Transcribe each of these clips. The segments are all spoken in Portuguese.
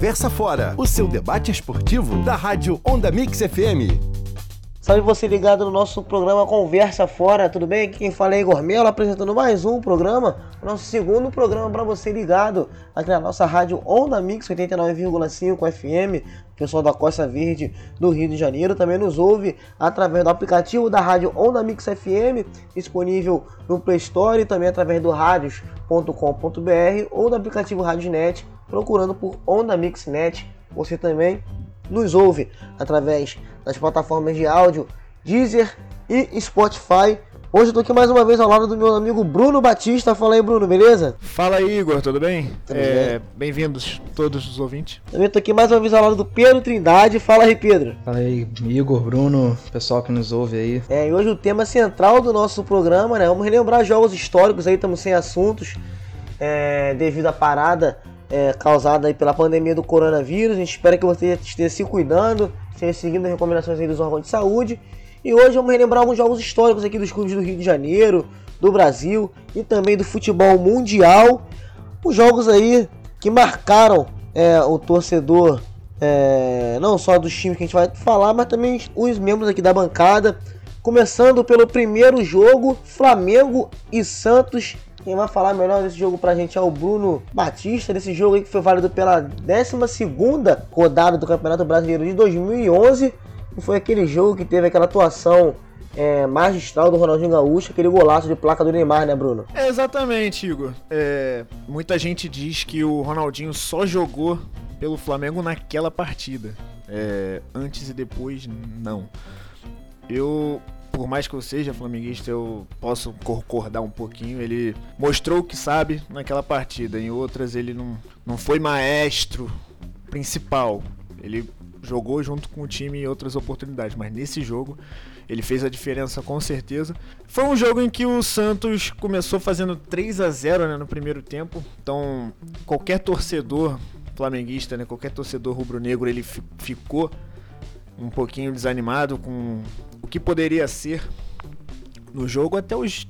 Conversa Fora, o seu debate esportivo da Rádio Onda Mix FM. Salve você ligado no nosso programa Conversa Fora, tudo bem? Aqui quem fala é Igor Melo, apresentando mais um programa, nosso segundo programa para você ligado aqui na nossa rádio Onda Mix 89,5 FM. Pessoal da Costa Verde do Rio de Janeiro também nos ouve através do aplicativo da rádio Onda Mix FM, disponível no Play Store e também através do radios.com.br ou do aplicativo Radiosnet, procurando por Onda Mix Net. Você também nos ouve através das plataformas de áudio Deezer e Spotify. Hoje eu tô aqui mais uma vez ao lado do meu amigo Bruno Batista. Fala aí, Bruno, beleza? Fala aí, Igor, tudo bem? É, Bem-vindos todos os ouvintes. Também tô aqui mais uma vez ao lado do Pedro Trindade. Fala aí, Pedro. Fala aí, Igor, Bruno, pessoal que nos ouve aí. É, e hoje o tema central do nosso programa, né? Vamos relembrar jogos históricos aí, estamos sem assuntos é, devido à parada é, causada aí pela pandemia do coronavírus. A gente espera que você esteja se cuidando, esteja seguindo as recomendações aí dos órgãos de saúde. E hoje vamos relembrar alguns jogos históricos aqui dos clubes do Rio de Janeiro, do Brasil e também do futebol mundial. Os jogos aí que marcaram é, o torcedor, é, não só dos times que a gente vai falar, mas também os membros aqui da bancada. Começando pelo primeiro jogo, Flamengo e Santos quem vai falar melhor desse jogo pra gente é o Bruno Batista, desse jogo aí que foi válido pela 12 rodada do Campeonato Brasileiro de 2011. E foi aquele jogo que teve aquela atuação é, magistral do Ronaldinho Gaúcho, aquele golaço de placa do Neymar, né, Bruno? É exatamente, Igor. É, muita gente diz que o Ronaldinho só jogou pelo Flamengo naquela partida. É, antes e depois, não. Eu por mais que eu seja flamenguista, eu posso concordar um pouquinho. Ele mostrou o que sabe naquela partida. Em outras, ele não, não foi maestro principal. Ele jogou junto com o time em outras oportunidades, mas nesse jogo ele fez a diferença com certeza. Foi um jogo em que o Santos começou fazendo 3 a 0 né, no primeiro tempo. Então, qualquer torcedor flamenguista, né, qualquer torcedor rubro-negro, ele ficou um pouquinho desanimado com o que poderia ser no jogo até os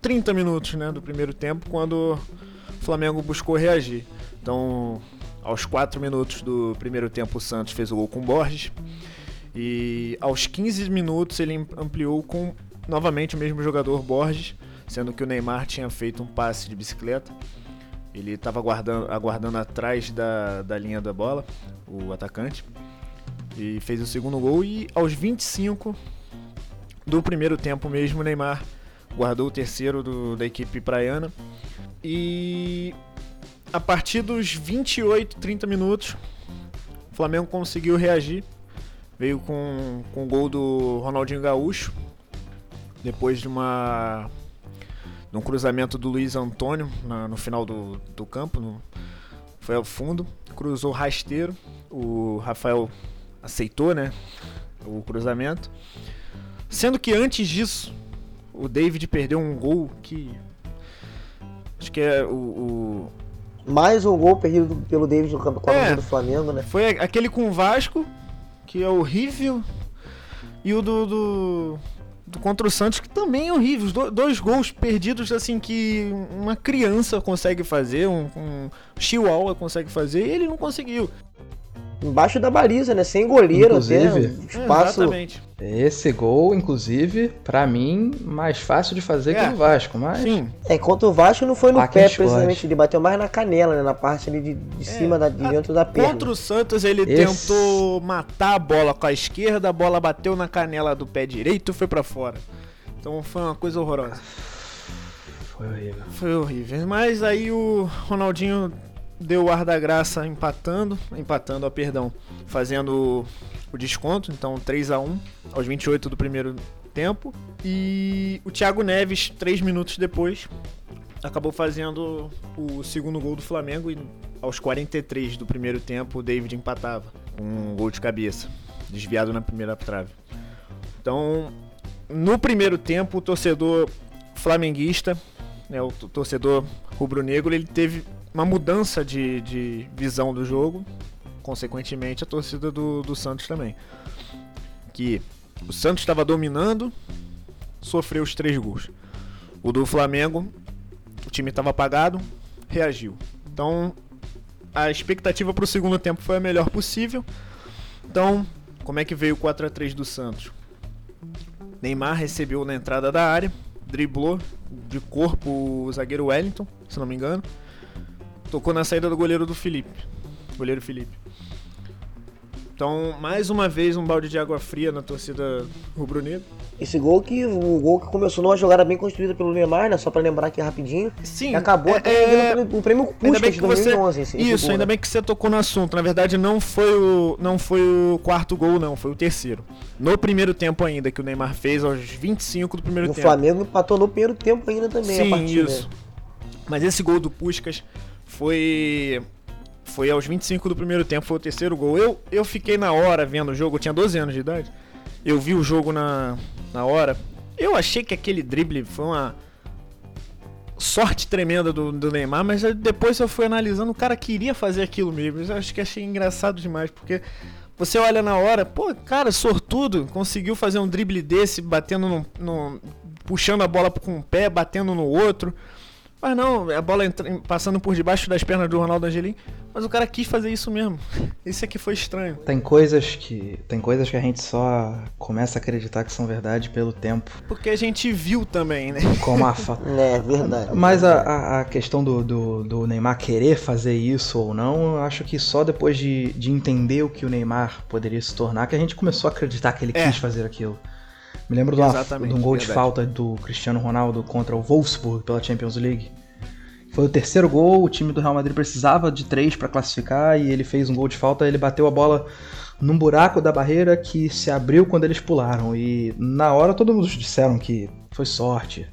30 minutos né, do primeiro tempo, quando o Flamengo buscou reagir. Então, aos 4 minutos do primeiro tempo, o Santos fez o gol com o Borges. E aos 15 minutos ele ampliou com novamente o mesmo jogador Borges, sendo que o Neymar tinha feito um passe de bicicleta. Ele estava aguardando, aguardando atrás da, da linha da bola, o atacante, e fez o segundo gol. E aos 25 do primeiro tempo mesmo, Neymar guardou o terceiro do, da equipe praiana. E a partir dos 28, 30 minutos, o Flamengo conseguiu reagir. Veio com, com o gol do Ronaldinho Gaúcho. Depois de uma de um cruzamento do Luiz Antônio na, no final do, do campo. No, foi ao fundo. Cruzou rasteiro. O Rafael aceitou né, o cruzamento. Sendo que antes disso, o David perdeu um gol que. Acho que é o. o... Mais um gol perdido pelo David no campo é, do Flamengo, né? Foi aquele com o Vasco, que é horrível. E o do, do, do contra o Santos, que também é horrível. Do, dois gols perdidos, assim, que uma criança consegue fazer, um, um chihuahua consegue fazer, e ele não conseguiu embaixo da baliza, né? Sem goleiro inclusive, até. Espaço. Exatamente. Esse gol, inclusive, para mim, mais fácil de fazer é. que o Vasco, mas. Sim. É, contra o Vasco não foi no pé, precisamente. Ele bateu mais na canela, né? Na parte ali de, de é. cima, da, de dentro da perna. Contra o Santos, ele Esse... tentou matar a bola com a esquerda, a bola bateu na canela do pé direito e foi para fora. Então foi uma coisa horrorosa. Foi horrível. Foi horrível. Mas aí o Ronaldinho deu o ar da graça empatando, empatando, ó, perdão, fazendo o desconto, então 3 a 1 aos 28 do primeiro tempo. E o Thiago Neves, 3 minutos depois, acabou fazendo o segundo gol do Flamengo e aos 43 do primeiro tempo o David empatava com um gol de cabeça, desviado na primeira trave. Então, no primeiro tempo, o torcedor flamenguista, né, o torcedor rubro-negro, ele teve uma mudança de, de visão do jogo, consequentemente a torcida do, do Santos também. Que o Santos estava dominando, sofreu os três gols. O do Flamengo, o time estava apagado, reagiu. Então, a expectativa para o segundo tempo foi a melhor possível. Então, como é que veio o 4 a 3 do Santos? Neymar recebeu na entrada da área, driblou de corpo o zagueiro Wellington, se não me engano. Tocou na saída do goleiro do Felipe. Goleiro Felipe. Então, mais uma vez, um balde de água fria na torcida rubro-negra. Esse gol que o gol que começou numa jogada bem construída pelo Neymar, né? Só para lembrar aqui rapidinho. Sim. Acabou é, até é... o prêmio Puskas de 2011. Você... Isso, gol, ainda né? bem que você tocou no assunto. Na verdade, não foi o não foi o quarto gol, não, foi o terceiro. No primeiro tempo ainda que o Neymar fez aos 25 do primeiro tempo. O Flamengo empatou no primeiro tempo ainda também Sim, a partida. isso. Mas esse gol do Puskas foi foi aos 25 do primeiro tempo, foi o terceiro gol. Eu, eu fiquei na hora vendo o jogo, eu tinha 12 anos de idade. Eu vi o jogo na, na hora. Eu achei que aquele drible foi uma sorte tremenda do, do Neymar, mas depois eu fui analisando, o cara queria fazer aquilo mesmo. Eu acho que achei engraçado demais, porque você olha na hora, pô, cara, sortudo, conseguiu fazer um drible desse, batendo no, no puxando a bola com um pé, batendo no outro. Mas não, a bola entra, passando por debaixo das pernas do Ronaldo Angelim. Mas o cara quis fazer isso mesmo. Isso aqui foi estranho. Tem coisas que. Tem coisas que a gente só começa a acreditar que são verdade pelo tempo. Porque a gente viu também, né? Como a fa... É, verdade. Mas a, a questão do, do, do, Neymar querer fazer isso ou não, eu acho que só depois de, de entender o que o Neymar poderia se tornar, que a gente começou a acreditar que ele é. quis fazer aquilo. Me lembro de, uma, de um gol verdade. de falta do Cristiano Ronaldo contra o Wolfsburg pela Champions League. Foi o terceiro gol, o time do Real Madrid precisava de três para classificar e ele fez um gol de falta. Ele bateu a bola num buraco da barreira que se abriu quando eles pularam. E na hora todos disseram que foi sorte.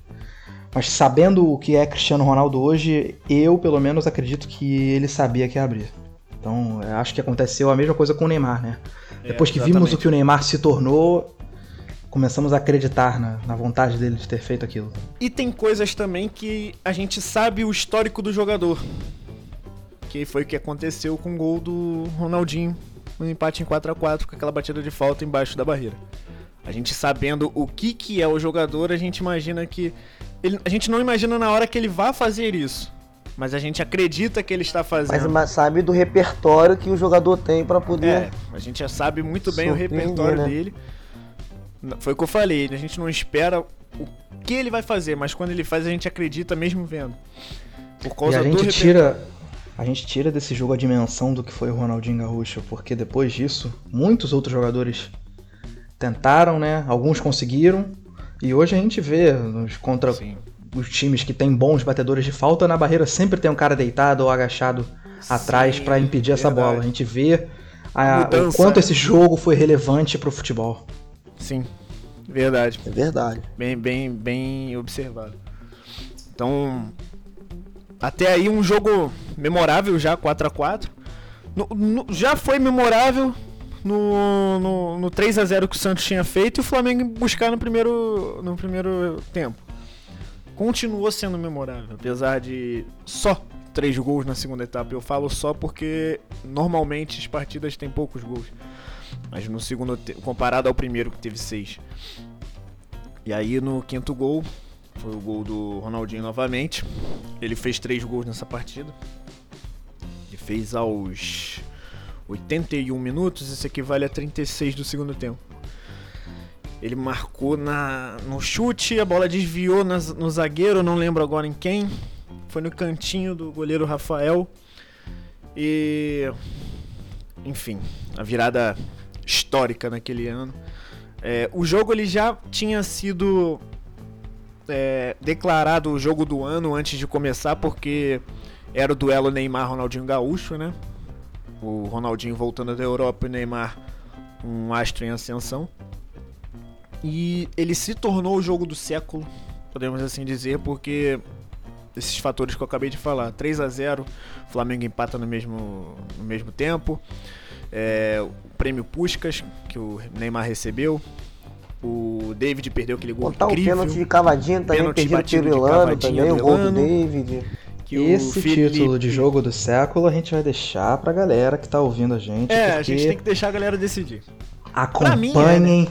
Mas sabendo o que é Cristiano Ronaldo hoje, eu pelo menos acredito que ele sabia que ia abrir. Então acho que aconteceu a mesma coisa com o Neymar, né? É, Depois que vimos o que o Neymar se tornou, começamos a acreditar na, na, vontade dele de ter feito aquilo. E tem coisas também que a gente sabe o histórico do jogador. Que foi o que aconteceu com o gol do Ronaldinho no empate em 4 a 4 com aquela batida de falta embaixo da barreira. A gente sabendo o que, que é o jogador, a gente imagina que. Ele, a gente não imagina na hora que ele vai fazer isso. Mas a gente acredita que ele está fazendo. Mas sabe do repertório que o jogador tem para poder. É, a gente já sabe muito bem o repertório né? dele. Foi o que eu falei, a gente não espera o que ele vai fazer, mas quando ele faz a gente acredita mesmo vendo. Por causa e a gente do tira a gente tira desse jogo a dimensão do que foi o Ronaldinho Gaúcho, porque depois disso, muitos outros jogadores tentaram, né? Alguns conseguiram, e hoje a gente vê nos contra Sim. os times que tem bons batedores de falta, na barreira sempre tem um cara deitado ou agachado Sim, atrás para impedir essa bola. A gente vê a, o quanto esse jogo foi relevante para o futebol. Sim, verdade. É verdade. Bem, bem, bem observado. Então, até aí um jogo memorável já, 4 a 4 no, no, Já foi memorável no, no, no 3 a 0 que o Santos tinha feito e o Flamengo buscar no primeiro, no primeiro tempo. Continuou sendo memorável, apesar de só três gols na segunda etapa. Eu falo só porque normalmente as partidas têm poucos gols. Mas no segundo, comparado ao primeiro que teve seis. E aí no quinto gol, foi o gol do Ronaldinho novamente. Ele fez três gols nessa partida. Ele fez aos 81 minutos, isso equivale a 36 do segundo tempo. Ele marcou na, no chute, a bola desviou na, no zagueiro, não lembro agora em quem. Foi no cantinho do goleiro Rafael. E. Enfim, a virada histórica naquele ano. É, o jogo ele já tinha sido é, declarado o jogo do ano antes de começar, porque era o duelo Neymar-Ronaldinho Gaúcho, né? O Ronaldinho voltando da Europa e o Neymar um astro em ascensão. E ele se tornou o jogo do século, podemos assim dizer, porque esses fatores que eu acabei de falar. 3 a 0 Flamengo empata no mesmo, no mesmo tempo. É, o prêmio Puskas, que o Neymar recebeu. O David perdeu aquele gol Botar incrível. o pênalti de cavadinha também, perdido pelo Ilano também, o gol do David. Esse Felipe... título de jogo do século a gente vai deixar pra galera que tá ouvindo a gente. É, a gente tem que deixar a galera decidir. Acompanhem mim, é, né?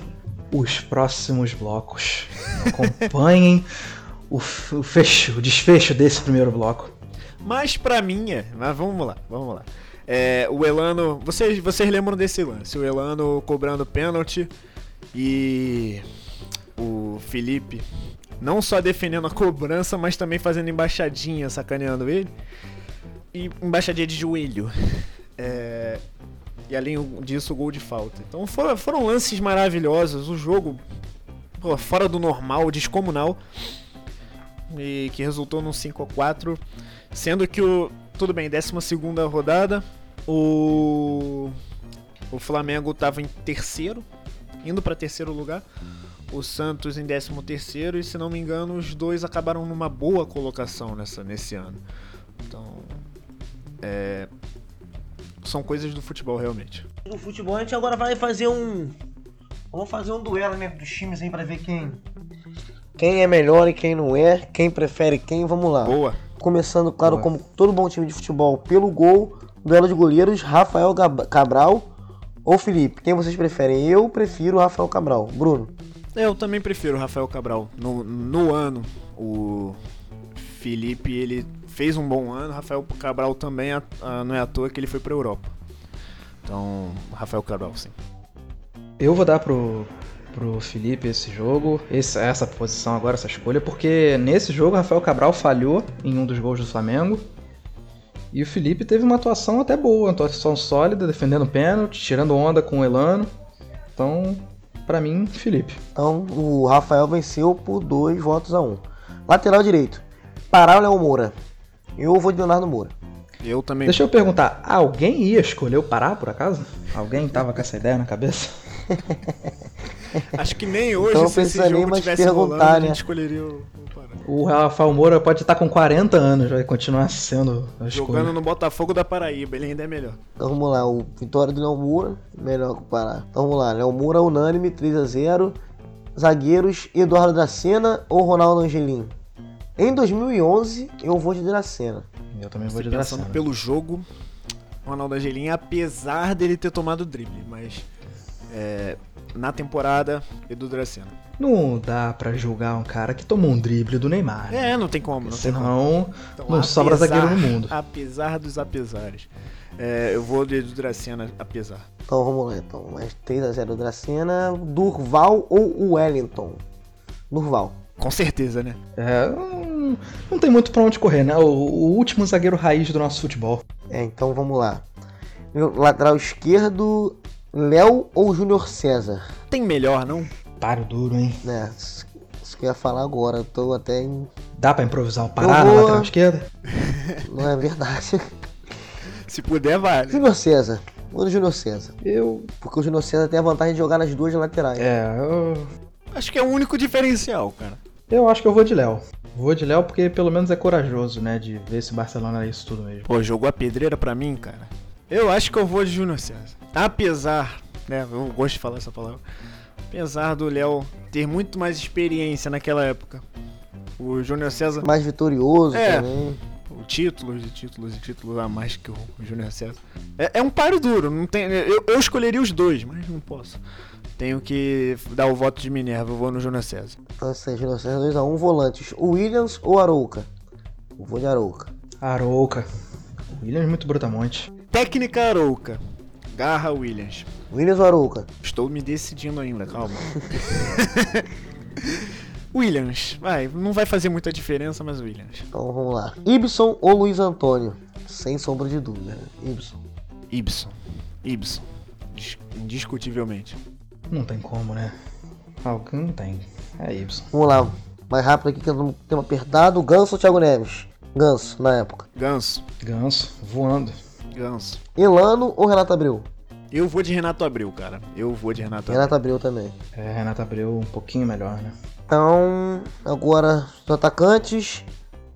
os próximos blocos. Acompanhem o, o fecho, o desfecho desse primeiro bloco. Mas pra mim é. Mas vamos lá, vamos lá. É, o Elano. Vocês, vocês lembram desse lance? O Elano cobrando pênalti e o Felipe não só defendendo a cobrança, mas também fazendo embaixadinha, sacaneando ele. E embaixadinha de joelho. É, e além disso, gol de falta. Então foram, foram lances maravilhosos. O jogo pô, fora do normal, descomunal. E que resultou num 5 a 4 Sendo que o. Tudo bem, 12 rodada. O. O Flamengo estava em terceiro, indo para terceiro lugar. O Santos em 13 terceiro e se não me engano os dois acabaram numa boa colocação nessa, nesse ano. Então, é, são coisas do futebol realmente. No futebol a gente agora vai fazer um, vamos fazer um duelo né, dos times aí para ver quem quem é melhor e quem não é, quem prefere quem. Vamos lá. Boa. Começando, claro, Boa. como todo bom time de futebol, pelo gol, duelo de goleiros, Rafael Cabral ou Felipe. Quem vocês preferem? Eu prefiro Rafael Cabral. Bruno. Eu também prefiro Rafael Cabral. No, no ano, o Felipe ele fez um bom ano, Rafael Cabral também a, a, não é à toa que ele foi para Europa. Então, Rafael Cabral, sim. Eu vou dar pro, pro Felipe esse jogo, esse, essa posição agora, essa escolha, porque nesse jogo o Rafael Cabral falhou em um dos gols do Flamengo. E o Felipe teve uma atuação até boa, uma atuação sólida, defendendo pênalti, tirando onda com o Elano. Então, para mim, Felipe. Então, o Rafael venceu por dois votos a um. Lateral direito. Pará ou Léo Moura? Eu vou de Leonardo Moura. Eu também. Deixa eu perguntar, alguém ia escolher o Pará, por acaso? Alguém tava com essa ideia na cabeça? Acho que nem hoje, então, se esse jogo mais tivesse rolando, né? a gente escolheria o, o Rafael Moura pode estar com 40 anos, vai continuar sendo a Jogando no Botafogo da Paraíba, ele ainda é melhor. Então vamos lá, o vitória do Léo Moura, melhor que o Pará. Então vamos lá, Léo Moura unânime, 3x0. Zagueiros, Eduardo Dracena ou Ronaldo Angelim? Em 2011, eu vou de Dracena. Eu também vou de Dracena. Pensando pelo jogo, Ronaldo Angelim, apesar dele ter tomado drible, mas é, na temporada, Edu Dracena. Não dá para julgar um cara que tomou um drible do Neymar. Né? É, não tem como. Não Senão, tem Então, não apesar, sobra zagueiro no mundo. Apesar dos apesares. É, eu vou de Edu Dracena, apesar. Então vamos lá, então. Mais 3x0 Dracena. Durval ou Wellington? Durval. Com certeza, né? É, não, não tem muito pra onde correr, né? O, o, último zagueiro raiz do nosso futebol. É, então vamos lá. Lateral esquerdo, Léo ou Júnior César? Tem melhor, não? Paro duro, hein? É, isso que eu ia falar agora. Eu tô até em. Dá pra improvisar o Pará vou... na lateral esquerda? Não é verdade. Se puder, vale. Júnior César. Ou do Júnior César. Eu. Porque o Júnior César tem a vantagem de jogar nas duas laterais. É, eu. Acho que é o único diferencial, cara. Eu acho que eu vou de Léo. Vou de Léo porque pelo menos é corajoso, né? De ver se o Barcelona é isso tudo mesmo. Pô, jogou a pedreira pra mim, cara. Eu acho que eu vou de Júnior César. Apesar, né? Eu gosto de falar essa palavra. Apesar do Léo ter muito mais experiência naquela época. O Júnior César. Mais vitorioso é, também. O títulos e títulos e títulos a mais que o Júnior César. É, é, um paro duro. Não tem, eu, eu escolheria os dois, mas não posso. Tenho que dar o voto de Minerva. Eu vou no Júnior César. Então, assim, Júnior César 2x1 um, volantes. Williams ou Arouca? Eu vou de Arouca. Arouca. Williams muito brutamonte. Técnica Arouca. Garra Williams. Williams ou Arouca? Estou me decidindo ainda, calma. Williams, vai, não vai fazer muita diferença, mas Williams. Então vamos lá. Ibson ou Luiz Antônio? Sem sombra de dúvida. Ibson. Ibson. Ibson. Indiscutivelmente. Não tem como, né? Alguém não tem. É Ibson. Vamos lá. Mais rápido aqui que eu tenho apertado. Ganso ou Thiago Neves? Ganso, na época. Ganso. Ganso, voando. Ganso. Elano ou Renato Abreu? Eu vou de Renato Abreu, cara. Eu vou de Renato Abreu. Renato Abreu também. É, Renato Abreu um pouquinho melhor, né? Então, agora os atacantes.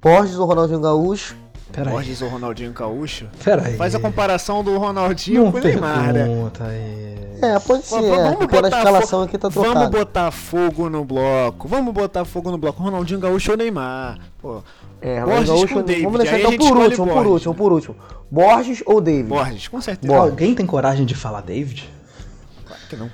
Borges ou Ronaldinho Gaúcho? Pera Borges aí. ou Ronaldinho Gaúcho? Pera aí. Faz a comparação do Ronaldinho Não com o Neymar, né? Aí. É, pode ser. Vamos é, botar a escalação aqui tá trocada. Vamos botar fogo no bloco. Vamos botar fogo no bloco. Ronaldinho Gaúcho ou Neymar? Pô, é, Borges Gaúcho, com David. Vamos deixar então por último, por último, por último. Borges ou David? Borges, com certeza. Borges. Alguém tem coragem de falar David? Claro que não.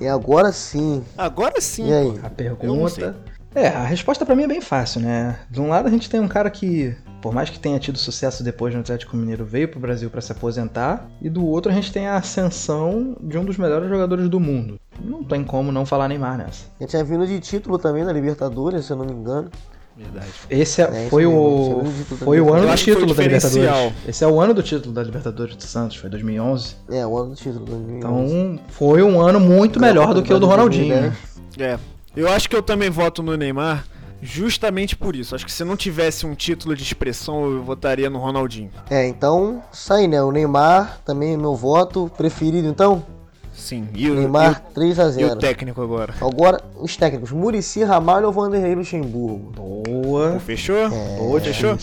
E agora sim. Agora sim. E aí? A pergunta. É, a resposta para mim é bem fácil, né? De um lado a gente tem um cara que por mais que tenha tido sucesso depois no Atlético Mineiro, veio para o Brasil para se aposentar. E do outro a gente tem a ascensão de um dos melhores jogadores do mundo. Não tem como não falar Neymar nessa. Ele tinha vindo de título também na Libertadores, se eu não me engano. Verdade. Esse é, é foi, o, foi o ano do título da Libertadores. Esse é o ano do título da Libertadores do Santos, foi 2011. É, o ano do título 2011. Então foi um ano muito melhor do que o do Ronaldinho. Né? É, eu acho que eu também voto no Neymar justamente por isso. Acho que se não tivesse um título de expressão, eu votaria no Ronaldinho. É, então, sai, né? O Neymar também é meu voto preferido, então? Sim. E o Neymar 3 a 0. E o técnico agora? Agora, os técnicos: Murici, Ramalho ou Vanderlei Luxemburgo? Boa. Pô, fechou? É... Boa, fechou?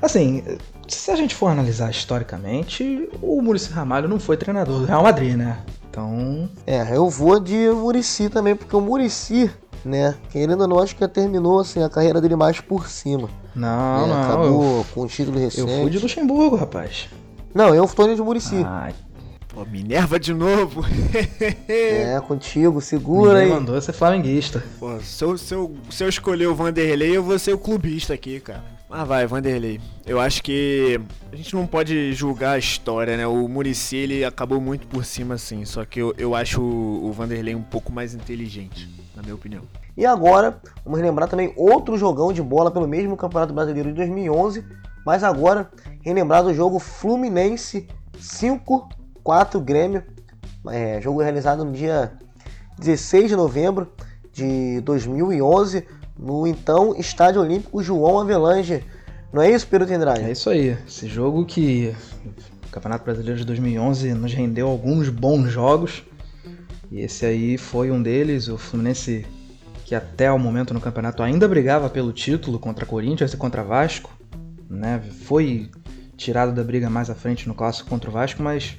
Assim, se a gente for analisar historicamente, o Murici Ramalho não foi treinador do Real Madrid, né? Então. É, eu vou de Murici também, porque o Murici né? Querendo ou não, acho que terminou assim, a carreira dele mais por cima. Não, né? não. Acabou eu, com o título recente. Eu fui de Luxemburgo, rapaz. Não, eu fui de Murici. Ah, pô, Minerva de novo. é, contigo, segura Ninguém aí. mandou ser flamenguista. Pô, se eu, se, eu, se eu escolher o Vanderlei, eu vou ser o clubista aqui, cara. Mas vai, Vanderlei. Eu acho que a gente não pode julgar a história, né? O Murici, ele acabou muito por cima, assim. Só que eu, eu acho o, o Vanderlei um pouco mais inteligente na minha opinião. E agora, vamos relembrar também outro jogão de bola pelo mesmo Campeonato Brasileiro de 2011, mas agora relembrar do jogo Fluminense 5-4 Grêmio, é, jogo realizado no dia 16 de novembro de 2011, no então Estádio Olímpico João Avelange. Não é isso, Pedro Tendrade? É isso aí. Esse jogo que o Campeonato Brasileiro de 2011 nos rendeu alguns bons jogos. E esse aí foi um deles, o Fluminense que até o momento no campeonato ainda brigava pelo título contra Corinthians e contra Vasco, né? Foi tirado da briga mais à frente no clássico contra o Vasco, mas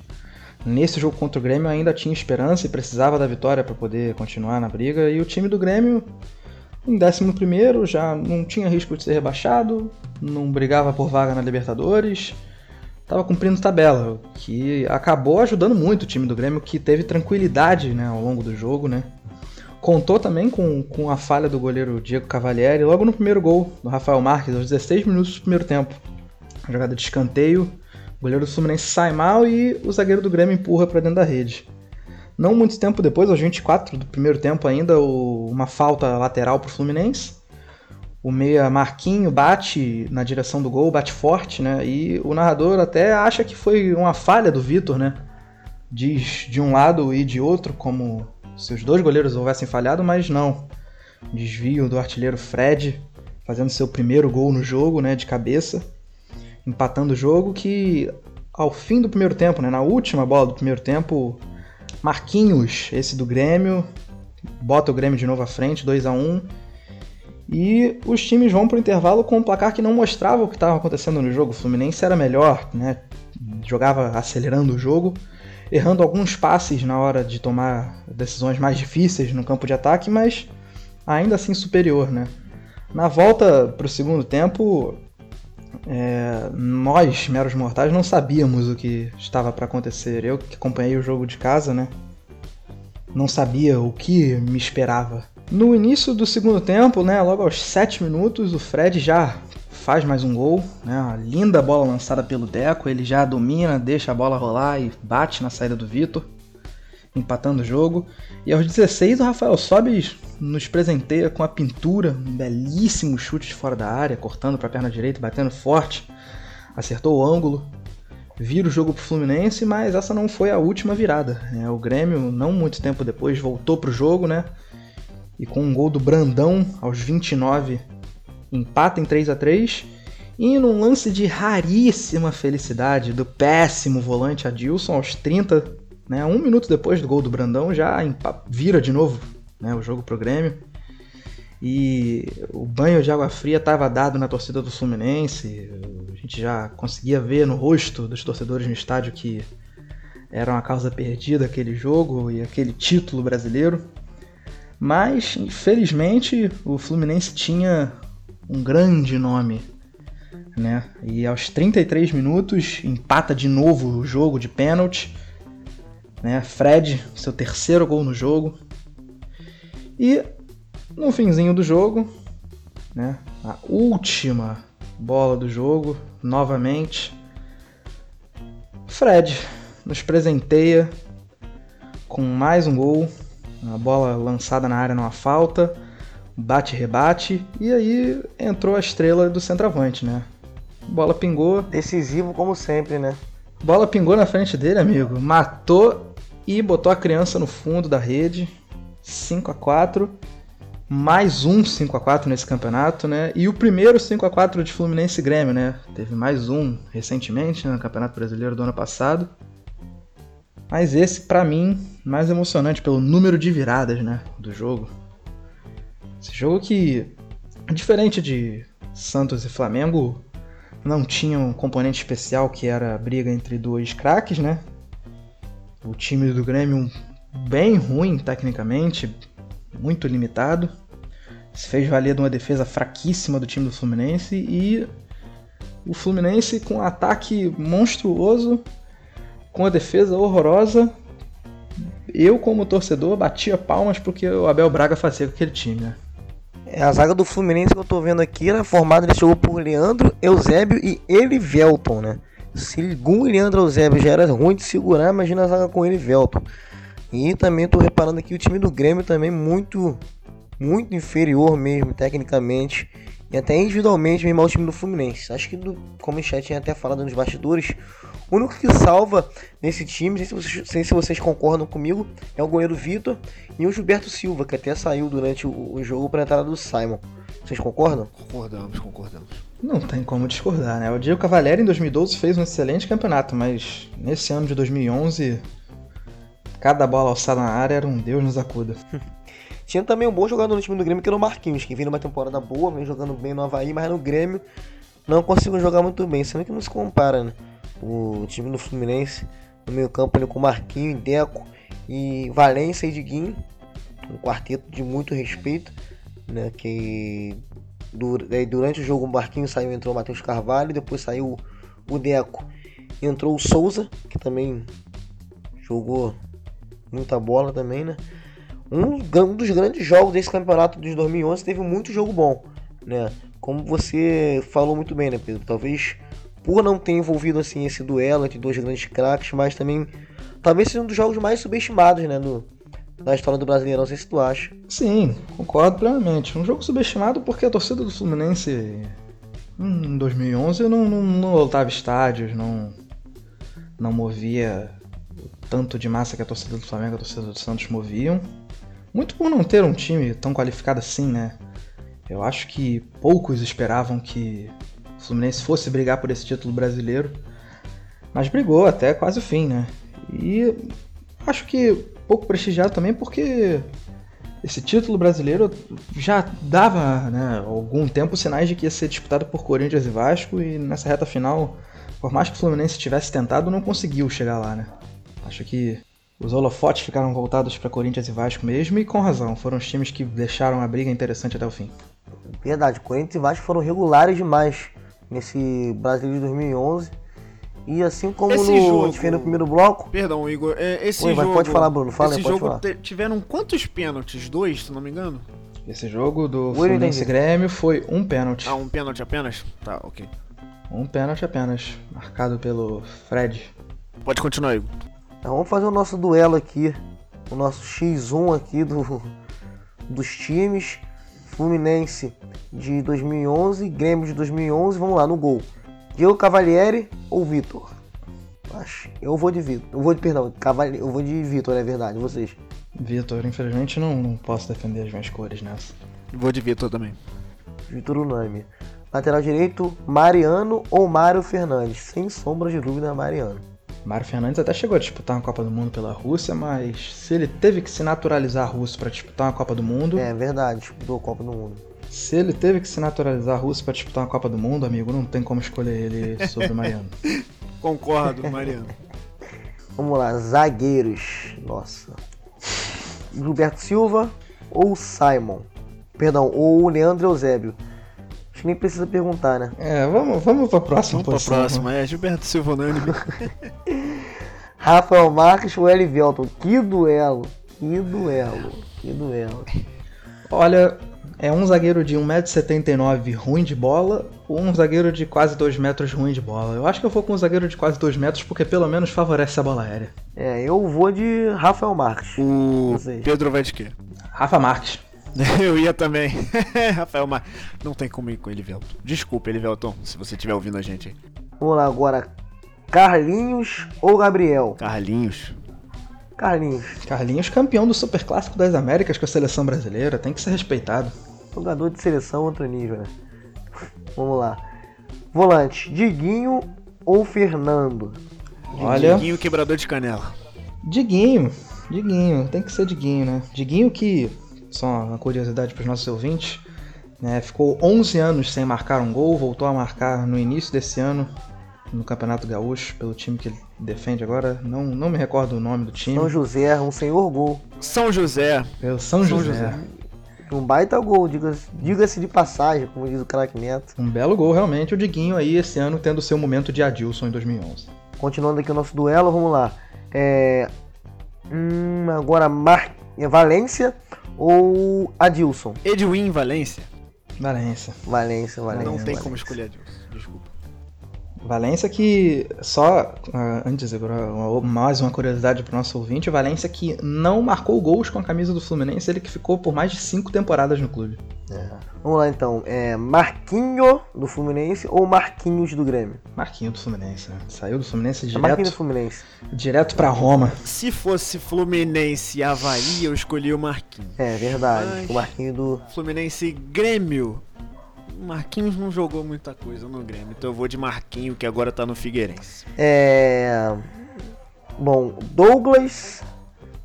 nesse jogo contra o Grêmio ainda tinha esperança e precisava da vitória para poder continuar na briga. E o time do Grêmio, em 11, já não tinha risco de ser rebaixado, não brigava por vaga na Libertadores estava cumprindo tabela, que acabou ajudando muito o time do Grêmio, que teve tranquilidade né, ao longo do jogo, né? Contou também com, com a falha do goleiro Diego Cavalieri logo no primeiro gol do Rafael Marques, aos 16 minutos do primeiro tempo. jogada de escanteio, o goleiro do Fluminense sai mal e o zagueiro do Grêmio empurra para dentro da rede. Não muito tempo depois, aos 24 do primeiro tempo ainda, o, uma falta lateral para o Fluminense o meia Marquinho bate na direção do gol, bate forte, né? E o narrador até acha que foi uma falha do Vitor, né? Diz de um lado e de outro, como se os dois goleiros houvessem falhado, mas não. Desvio do artilheiro Fred, fazendo seu primeiro gol no jogo, né? De cabeça, empatando o jogo, que ao fim do primeiro tempo, né? Na última bola do primeiro tempo, Marquinhos, esse do Grêmio, bota o Grêmio de novo à frente, 2 a 1 e os times vão para o intervalo com um placar que não mostrava o que estava acontecendo no jogo. O Fluminense era melhor, né? jogava acelerando o jogo, errando alguns passes na hora de tomar decisões mais difíceis no campo de ataque, mas ainda assim superior. Né? Na volta para o segundo tempo, é, nós, meros mortais, não sabíamos o que estava para acontecer. Eu que acompanhei o jogo de casa, né? não sabia o que me esperava. No início do segundo tempo, né, logo aos 7 minutos, o Fred já faz mais um gol, né, uma linda bola lançada pelo Deco, ele já domina, deixa a bola rolar e bate na saída do Vitor, empatando o jogo. E aos 16 o Rafael Sobis nos presenteia com a pintura, um belíssimo chute de fora da área, cortando para a perna direita, batendo forte, acertou o ângulo, vira o jogo pro Fluminense, mas essa não foi a última virada. Né? O Grêmio, não muito tempo depois, voltou pro jogo, né? e com um gol do Brandão aos 29 empata em 3 a 3 e num lance de raríssima felicidade do péssimo volante Adilson aos 30, né, um minuto depois do gol do Brandão já vira de novo né, o jogo pro Grêmio e o banho de água fria estava dado na torcida do Fluminense, a gente já conseguia ver no rosto dos torcedores no estádio que era uma causa perdida aquele jogo e aquele título brasileiro. Mas, infelizmente, o Fluminense tinha um grande nome. Né? E aos 33 minutos empata de novo o jogo de pênalti. Né? Fred, seu terceiro gol no jogo. E no finzinho do jogo, né? a última bola do jogo, novamente. Fred nos presenteia com mais um gol, uma bola lançada na área numa falta, bate-rebate, e aí entrou a estrela do centroavante, né? Bola pingou. Decisivo como sempre, né? Bola pingou na frente dele, amigo. Matou e botou a criança no fundo da rede. 5 a 4 mais um 5 a 4 nesse campeonato, né? E o primeiro 5 a 4 de Fluminense Grêmio, né? Teve mais um recentemente né? no Campeonato Brasileiro do ano passado. Mas esse, para mim, mais emocionante pelo número de viradas, né, do jogo. Esse jogo que, diferente de Santos e Flamengo, não tinha um componente especial que era a briga entre dois craques, né? O time do Grêmio bem ruim tecnicamente, muito limitado. Se fez valer de uma defesa fraquíssima do time do Fluminense e o Fluminense com um ataque monstruoso, com a defesa horrorosa. Eu, como torcedor, batia palmas porque o Abel Braga fazia com aquele time, né? É, a zaga do Fluminense que eu tô vendo aqui era formada nesse jogo por Leandro, Eusébio e Elivelton, né? Se o Leandro Eusébio já era ruim de segurar, imagina a zaga com Elivelton. E também tô reparando aqui o time do Grêmio também muito muito inferior mesmo tecnicamente e até individualmente mesmo ao time do Fluminense. Acho que do, como o chat tinha até falado nos bastidores, o único que salva nesse time, sei se vocês, sei se vocês concordam comigo, é o goleiro Vitor e o Gilberto Silva, que até saiu durante o, o jogo para a entrada do Simon. Vocês concordam? Concordamos, concordamos. Não tem como discordar, né? O Diego Cavalieri em 2012 fez um excelente campeonato, mas nesse ano de 2011 Cada bola alçada na área era um Deus nos acuda. Tinha também um bom jogador no time do Grêmio que era o Marquinhos, que vinha numa temporada boa, vem jogando bem no Havaí, mas no Grêmio não conseguiu jogar muito bem, sendo que não se compara, né? O time do Fluminense no meio campo ali com Marquinhos, Deco e Valência e Diguinho, um quarteto de muito respeito, né? Que durante o jogo o Marquinhos saiu, entrou o Matheus Carvalho, depois saiu o Deco, entrou o Souza, que também jogou muita bola também, né? Um, um dos grandes jogos desse campeonato de 2011 teve muito jogo bom, né? Como você falou muito bem, né, Pedro? Talvez por não ter envolvido assim esse duelo entre dois grandes craques, mas também talvez seja um dos jogos mais subestimados, né, do, da história do Brasileirão, não sei se tu acha. Sim, concordo plenamente. Um jogo subestimado porque a torcida do Fluminense em 2011 não, não, não lotava estádios, não, não movia tanto de massa que a torcida do Flamengo e a torcida do Santos moviam. Muito por não ter um time tão qualificado assim, né? Eu acho que poucos esperavam que o Fluminense fosse brigar por esse título brasileiro, mas brigou até quase o fim, né? E acho que pouco prestigiado também porque esse título brasileiro já dava né, algum tempo sinais de que ia ser disputado por Corinthians e Vasco e nessa reta final, por mais que o Fluminense tivesse tentado, não conseguiu chegar lá, né? Acho que os holofotes ficaram voltados para Corinthians e Vasco mesmo, e com razão. Foram os times que deixaram a briga interessante até o fim. Verdade, Corinthians e Vasco foram regulares demais nesse Brasileiro de 2011. E assim como esse no, jogo... a gente fez no primeiro bloco. Perdão, Igor. É, esse Oi, jogo. Pode falar, Bruno. Fala, esse pode jogo falar. tiveram quantos pênaltis? Dois, se não me engano? Esse jogo do Fluminense Grêmio foi um pênalti. Ah, um pênalti apenas? Tá, ok. Um pênalti apenas, marcado pelo Fred. Pode continuar, Igor. Então vamos fazer o nosso duelo aqui, o nosso X1 aqui do, dos times. Fluminense de 2011, Grêmio de 2011, vamos lá, no gol. Diego Cavalieri ou Vitor? Acho. Eu vou de Vitor. Eu vou de, perdão, Cavalieri, eu vou de Vitor, é verdade, vocês. Vitor, infelizmente não, não posso defender as minhas cores nessa. Vou de Vitor também. Vitor Unami. Lateral direito, Mariano ou Mário Fernandes? Sem sombra de dúvida, Mariano. Mário Fernandes até chegou a disputar uma Copa do Mundo pela Rússia, mas se ele teve que se naturalizar russo para disputar uma Copa do Mundo. É verdade, disputou a Copa do Mundo. Se ele teve que se naturalizar russo para disputar uma Copa do Mundo, amigo, não tem como escolher ele sobre o Mariano. Concordo, Mariano. Vamos lá, zagueiros. Nossa. Gilberto Silva ou Simon? Perdão, ou Leandro Eusébio. Acho que nem precisa perguntar, né? É, vamos, vamos pra próxima vamos posição. Pra próxima, é Gilberto Silva unânime. Rafael Marques ou Elivelton. Que duelo. Que duelo. Que duelo. Olha, É um zagueiro de 1,79m ruim de bola ou um zagueiro de quase 2 metros ruim de bola? Eu acho que eu vou com um zagueiro de quase 2 metros porque pelo menos favorece a bola aérea. É, eu vou de Rafael Marques. O. Pedro vai de quê? Rafa Marques. Eu ia também. Rafael Mar... Não tem como ir com ele, Velton. Desculpa, Elivelton, se você estiver ouvindo a gente aí. Vamos lá agora. Carlinhos ou Gabriel? Carlinhos. Carlinhos, Carlinhos, campeão do Super Clássico das Américas com a seleção brasileira, tem que ser respeitado. Jogador de seleção outro nível, né? Vamos lá. Volante, Diguinho ou Fernando? Olha, Diguinho quebrador de canela. Diguinho, Diguinho, tem que ser Diguinho, né? Diguinho que, só uma curiosidade para os nossos ouvintes, né, ficou 11 anos sem marcar um gol, voltou a marcar no início desse ano no Campeonato Gaúcho, pelo time que ele defende agora, não, não me recordo o nome do time, São José, um senhor gol. São José. pelo São, São José. José. Um baita gol, diga-se diga de passagem, como diz o craque Neto. Um belo gol realmente, o Diguinho aí esse ano tendo seu momento de Adilson em 2011. Continuando aqui o nosso duelo, vamos lá. É... Hum, agora Mar... é Valência ou Adilson? Edwin Valência. Valência. Valência, Valência. Não tem Valência. como escolher Edilson. Desculpa. Valência que, só ah, antes, mais uma curiosidade para o nosso ouvinte, Valência que não marcou gols com a camisa do Fluminense, ele que ficou por mais de cinco temporadas no clube. Vamos lá então. É Marquinho do Fluminense ou Marquinhos do Grêmio? Marquinho do Fluminense, né? Saiu do Fluminense É Marquinhos do direto, Fluminense. direto para Roma. Se fosse Fluminense e Havaí, eu escolhi o Marquinhos. É verdade. Mas- O Marquinho do. Fluminense Grêmio. Marquinhos não jogou muita coisa no Grêmio, então eu vou de Marquinho, que agora tá no Figueirense. É. Bom, Douglas.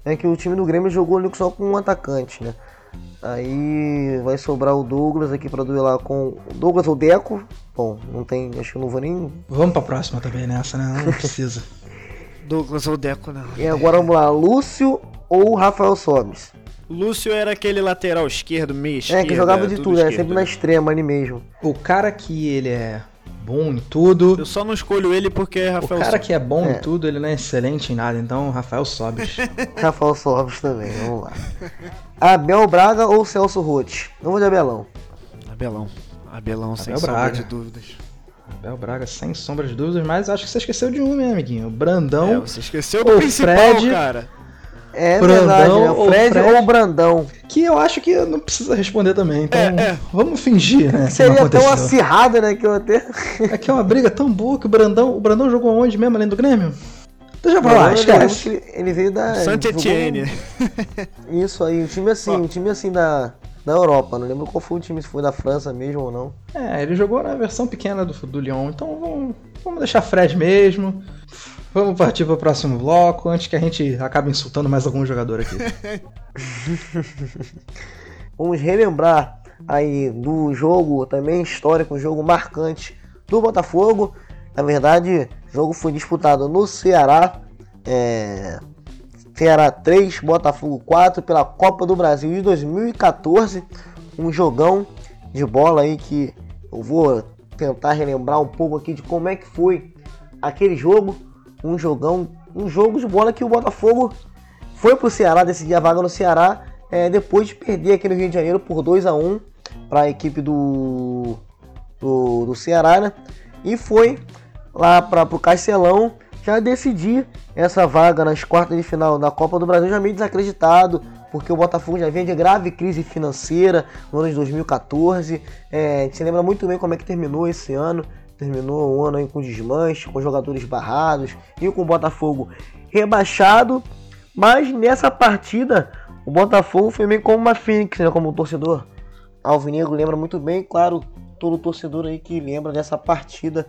É que o time do Grêmio jogou ali só com um atacante, né? Aí vai sobrar o Douglas aqui pra duelar com Douglas ou Deco. Bom, não tem. Acho que eu não vou nem. Vamos pra próxima também nessa, né? Não precisa. Douglas ou Deco, não. E agora vamos lá, Lúcio ou Rafael Sobis? Lúcio era aquele lateral esquerdo, meio É, esquerdo. que jogava de tudo, é esquerdo, sempre na né? extrema ali mesmo. o cara que ele é bom em tudo, Eu só não escolho ele porque é o Rafael cara Sobis. que é bom É. em tudo, ele não é excelente em nada, então Rafael Sobis. Rafael Sobis também, vamos lá. Abel Braga ou Celso Rotti? Não vou de Abelão. Abelão. Abelão, sem Abel sombra Braga. de dúvidas. Abel Braga, sem sombra de dúvidas, mas acho que você esqueceu de um, meu amiguinho. O Brandão. É, você esqueceu do o principal, Fred- cara. É Brandão verdade, né? ou Fred, Fred? ou Brandão. Que eu acho que não precisa responder também. Então, É, é. vamos fingir, né? Seria tão acirrada, né? Que eu até. É que é uma briga tão boa que o Brandão. O Brandão jogou onde mesmo, além do Grêmio? Deixa pra lá, Ele- esquece. Ele, veio da. Saint Etienne. um- Isso aí, um time assim, Ó. um time assim da, da Europa. Não lembro qual foi o time, se foi da França mesmo ou não. É, ele jogou na versão pequena do, do Lyon, então vamos, vamos deixar Fred mesmo. Vamos partir pro próximo bloco, antes que a gente acabe insultando mais algum jogador aqui. Vamos relembrar aí do jogo também histórico, um jogo marcante do Botafogo. Na verdade, o jogo foi disputado no Ceará. É, Ceará 3, Botafogo 4 pela Copa do Brasil de 2014. Um jogão de bola aí que eu vou tentar relembrar um pouco aqui de como é que foi aquele jogo. Um jogão, um jogo de bola que o Botafogo foi pro Ceará, decidir a vaga no Ceará, é, depois de perder aqui no Rio de Janeiro por 2 a 1 para a equipe do, do, do Ceará, né? E foi lá para o Castelão já decidir essa vaga nas quartas de final da Copa do Brasil, já meio desacreditado, porque o Botafogo já vinha de grave crise financeira no ano de 2014. É, a gente se lembra muito bem como é que terminou esse ano. Terminou o ano aí com desmanche, com jogadores barrados e com o Botafogo rebaixado. Mas nessa partida, o Botafogo foi meio como uma fênix, né? Como o torcedor alvinegro lembra muito bem. Claro, todo torcedor aí que lembra dessa partida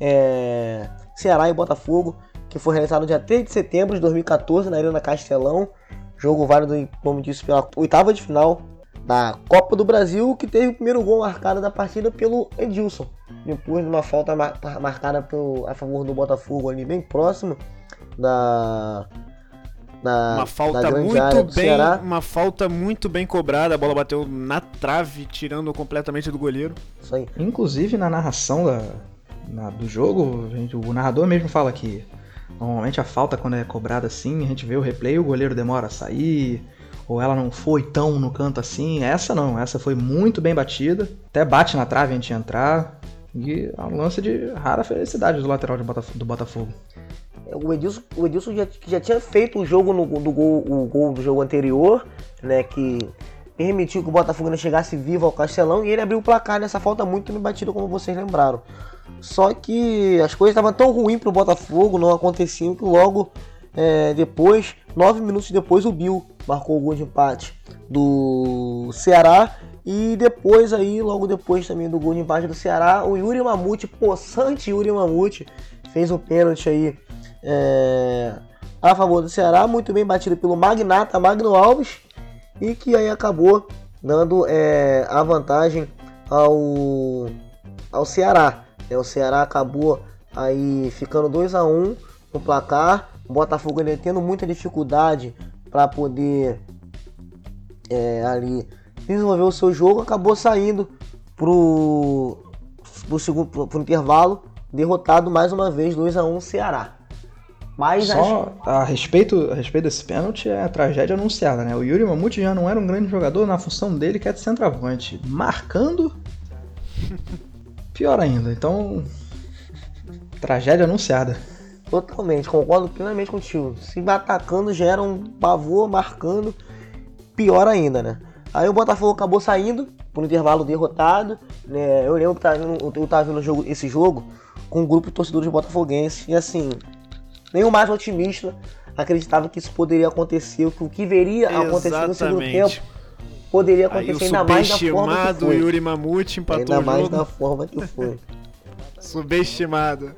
é, Ceará e Botafogo, que foi realizado dia 3 de setembro de 2014 na Arena Castelão. Jogo válido, como disse, pela oitava de final da Copa do Brasil, que teve o primeiro gol marcado da partida pelo Edilson. Depois de uma falta mar- marcada pelo, a favor do Botafogo ali bem próximo da, da, Uma da falta muito do bem, Ceará. uma falta muito bem cobrada, a bola bateu na trave, tirando completamente do goleiro. Isso aí. Inclusive na narração da, na- do jogo, gente- o narrador mesmo fala que normalmente a falta quando é cobrada assim, a gente vê o replay, o goleiro demora a sair, ou ela não foi tão no canto assim. Essa não, essa foi muito bem batida. Até bate na trave antes de entrar. E é um lance de rara felicidade do lateral do Botafogo. O Edilson, o Edilson já, já tinha feito o jogo no do gol, o gol do jogo anterior, né? Que permitiu que o Botafogo não chegasse vivo ao Castelão e ele abriu o placar nessa falta muito bem batida, como vocês lembraram. Só que as coisas estavam tão ruins para o Botafogo, não aconteciam, que logo é, depois, nove minutos depois, o Bill marcou o gol de empate do Ceará. E depois aí, logo depois também do gol de empate do Ceará, o Yuri Mamute, possante Yuri Mamute, fez um pênalti aí é, a favor do Ceará, muito bem batido pelo Magnata Magno Alves, e que aí acabou dando é, a vantagem ao, ao Ceará. É, o Ceará acabou aí ficando 2 a 1 no placar. O Botafogo ele tendo muita dificuldade para poder é, ali desenvolver o seu jogo, acabou saindo pro, pro segundo pro, pro intervalo, derrotado mais uma vez 2 a 1 Ceará. Mas Só acho... a, respeito, a respeito desse pênalti é a tragédia anunciada, né? O Yuri Mamute já não era um grande jogador na função dele, que é de centroavante. Marcando, pior ainda. Então, tragédia anunciada. Totalmente, concordo plenamente contigo. Se atacando já era um pavor, marcando, pior ainda, né? Aí o Botafogo acabou saindo por um intervalo derrotado. Né? Eu lembro que tava vendo, eu tava vendo jogo, esse jogo com um grupo de torcedores botafoguenses. E assim, nem o mais otimista acreditava que isso poderia acontecer, que o que veria acontecer no segundo tempo poderia acontecer ainda mais da forma que foi. Yuri Mamute empatou ainda mais da forma que foi. Subestimado.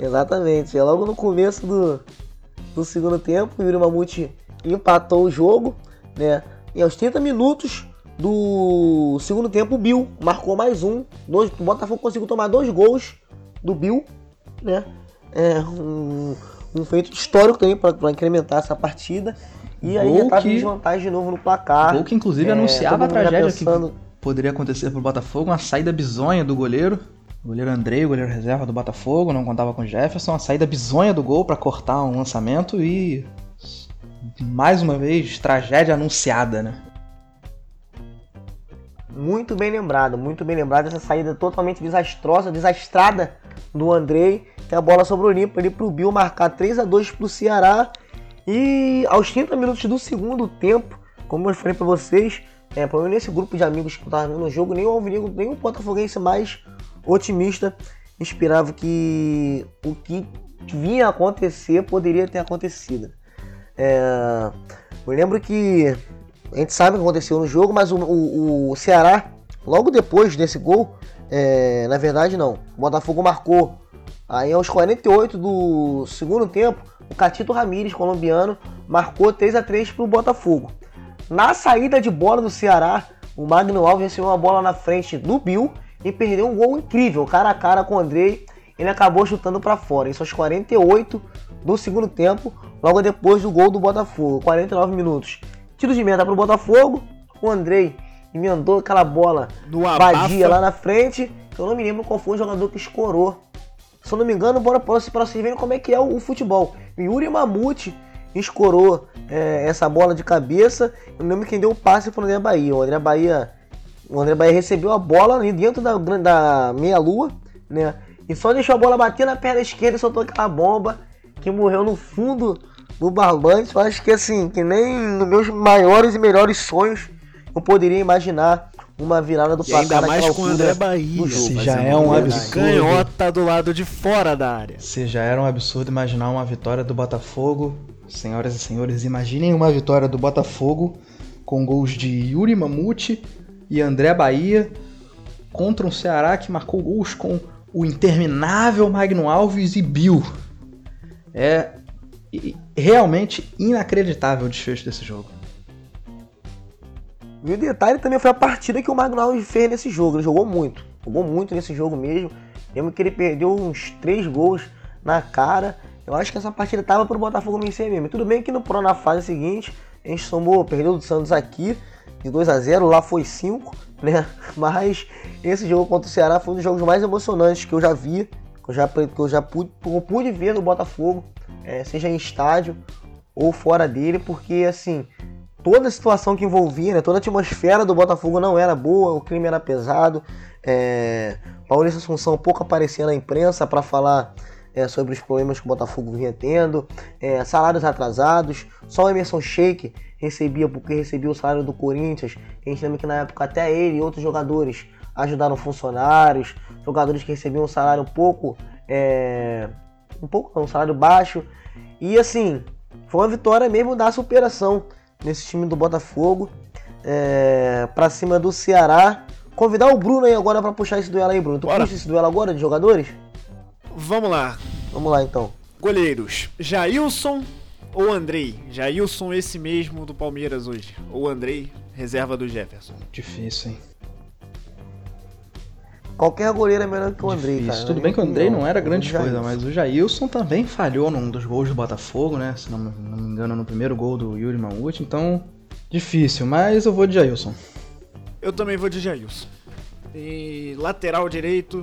Exatamente. É logo no começo do, do segundo tempo, o Yuri Mamute empatou o jogo, né? E aos 30 minutos do segundo tempo, o Bill marcou mais um. Dois, o Botafogo conseguiu tomar dois gols do Bill, né? É um, um feito histórico também para incrementar essa partida. E aí já estava em desvantagem de novo no placar. Gol que inclusive é, anunciava a tragédia pensando... que poderia acontecer pro Botafogo, uma saída bizonha do goleiro. Goleiro Andrei, goleiro reserva do Botafogo, não contava com Jefferson, uma saída bizonha do gol para cortar um lançamento e mais uma vez tragédia anunciada, né? Muito bem lembrado, muito bem lembrado essa saída totalmente desastrosa, desastrada do Andrei que a bola sobrou limpa ali pro Bill marcar 3 a 2 pro Ceará. E aos 30 minutos do segundo tempo, como eu falei para vocês, é, pelo menos nesse grupo de amigos que estavam vendo o jogo, nem o Alvinegro, nem o Botafoguense mais otimista esperava que o que vinha acontecer poderia ter acontecido. É, eu lembro que a gente sabe o que aconteceu no jogo, mas o, o, o Ceará, logo depois desse gol, é, na verdade não, o Botafogo marcou Aí aos 48 do segundo tempo, o Catito Ramírez, colombiano, marcou 3 a 3 para o Botafogo. Na saída de bola do Ceará, o Magno Alves recebeu uma bola na frente do Bill e perdeu um gol incrível, cara a cara com o Andrei. Ele acabou chutando para fora. Isso aos 48 do segundo tempo, logo depois do gol do Botafogo, 49 minutos. Tiro de meta para o Botafogo, o Andrei emendou aquela bola vadia lá na frente. Eu não me lembro qual foi o jogador que escorou se eu não me engano, bora para vocês verem como é que é o, o futebol. Yuri Mamute escorou é, essa bola de cabeça. Eu lembro quem deu o passe para o André Bahia. O André Bahia, o André Bahia recebeu a bola ali dentro da, da meia-lua, né? E só deixou a bola bater na perna esquerda e soltou aquela bomba que morreu no fundo do barbante. Eu acho que assim, que nem nos meus maiores e melhores sonhos eu poderia imaginar uma virada do placar ainda mais com o André Bahia. Se já é um absurdo. Canhota do lado de fora da área. Se já era um absurdo imaginar uma vitória do Botafogo, senhoras e senhores, imaginem uma vitória do Botafogo com gols de Yuri Mamute e André Bahia contra um Ceará que marcou gols com o interminável Magno Alves e Bill. É realmente inacreditável o desfecho desse jogo. E o detalhe também foi a partida que o Magno Alves fez nesse jogo. Ele jogou muito, jogou muito nesse jogo mesmo. Lembro que ele perdeu uns três gols na cara. Eu acho que essa partida tava pro Botafogo vencer mesmo. Tudo bem que no Pro na fase seguinte a gente somou, perdeu do Santos aqui de 2 a 0 lá foi 5, né? Mas esse jogo contra o Ceará foi um dos jogos mais emocionantes que eu já vi, que eu já, que eu já pude, eu pude ver no Botafogo, é, seja em estádio ou fora dele, porque assim toda a situação que envolvia, né, toda a atmosfera do Botafogo não era boa, o crime era pesado. É, Paulista Assunção pouco aparecia na imprensa para falar é, sobre os problemas que o Botafogo vinha tendo, é, salários atrasados. Só o Emerson Sheik recebia, porque recebia o salário do Corinthians. A gente lembra que na época até ele e outros jogadores ajudaram funcionários, jogadores que recebiam um salário um pouco, é, um pouco um salário baixo. E assim, foi uma vitória mesmo da superação nesse time do Botafogo é, para cima do Ceará. Convidar o Bruno aí agora para puxar esse duelo aí, Bruno. Tu Bora. puxa esse duelo agora de jogadores? Vamos lá. Vamos lá então. Goleiros. Jailson ou Andrei? Jailson esse mesmo do Palmeiras hoje. Ou Andrei, reserva do Jefferson. Difícil, hein? Qualquer goleiro é melhor que o Andrei, Difícil. cara. Tudo bem que o Andrei não era grande Jailson. coisa, mas o Jailson também falhou num dos gols do Botafogo, né? Se não, não me engano, no primeiro gol do Yuri Mamute, então difícil, mas eu vou de Jailson. Eu também vou de Jailson. E lateral direito,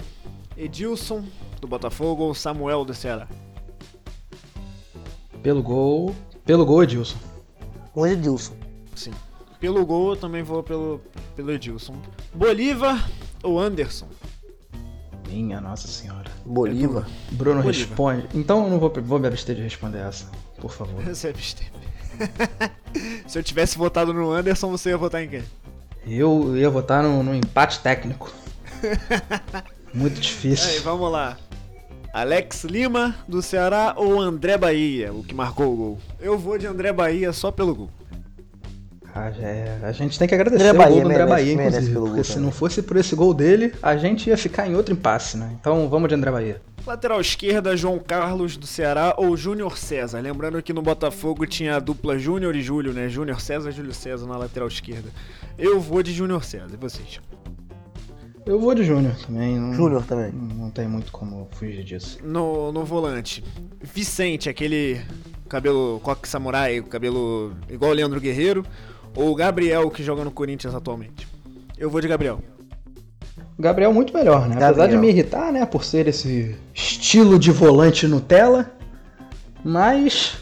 Edilson do Botafogo ou Samuel do Ceará? Pelo gol. Pelo gol, Edilson. O Edilson. Sim. Pelo gol eu também vou pelo, pelo Edilson. Bolívar ou Anderson? Minha Nossa Senhora. Bolívar. Bruno Bolívar. responde. Então eu não vou, vou me abster de responder essa, por favor. Você é besteira. Se eu tivesse votado no Anderson, você ia votar em quem? Eu ia votar no, no empate técnico. Muito Aí, difícil. vamos lá. Alex Lima do Ceará ou André Bahia, o que marcou o gol? Eu vou de André Bahia só pelo gol. Ah, já é. A gente tem que agradecer André o gol Bahia do André merece- Bahia, merece inclusive. pelo gol Porque se também. não fosse por esse gol dele, a gente ia ficar em outro impasse, né? Então vamos de André Bahia. Lateral esquerda, João Carlos do Ceará ou Júnior César. Lembrando que no Botafogo tinha a dupla Júnior e Júlio, né? Júnior César e Júlio César na lateral esquerda. Eu vou de Júnior César, e vocês? Eu vou de Júnior também. Não, Júnior também. Não tem muito como fugir disso. No, no volante, Vicente, aquele cabelo coque samurai, cabelo igual o Leandro Guerreiro, ou o Gabriel, que joga no Corinthians atualmente? Eu vou de Gabriel. Gabriel muito melhor, né? Apesar Gabriel. de me irritar, né? Por ser esse estilo de volante Nutella. Mas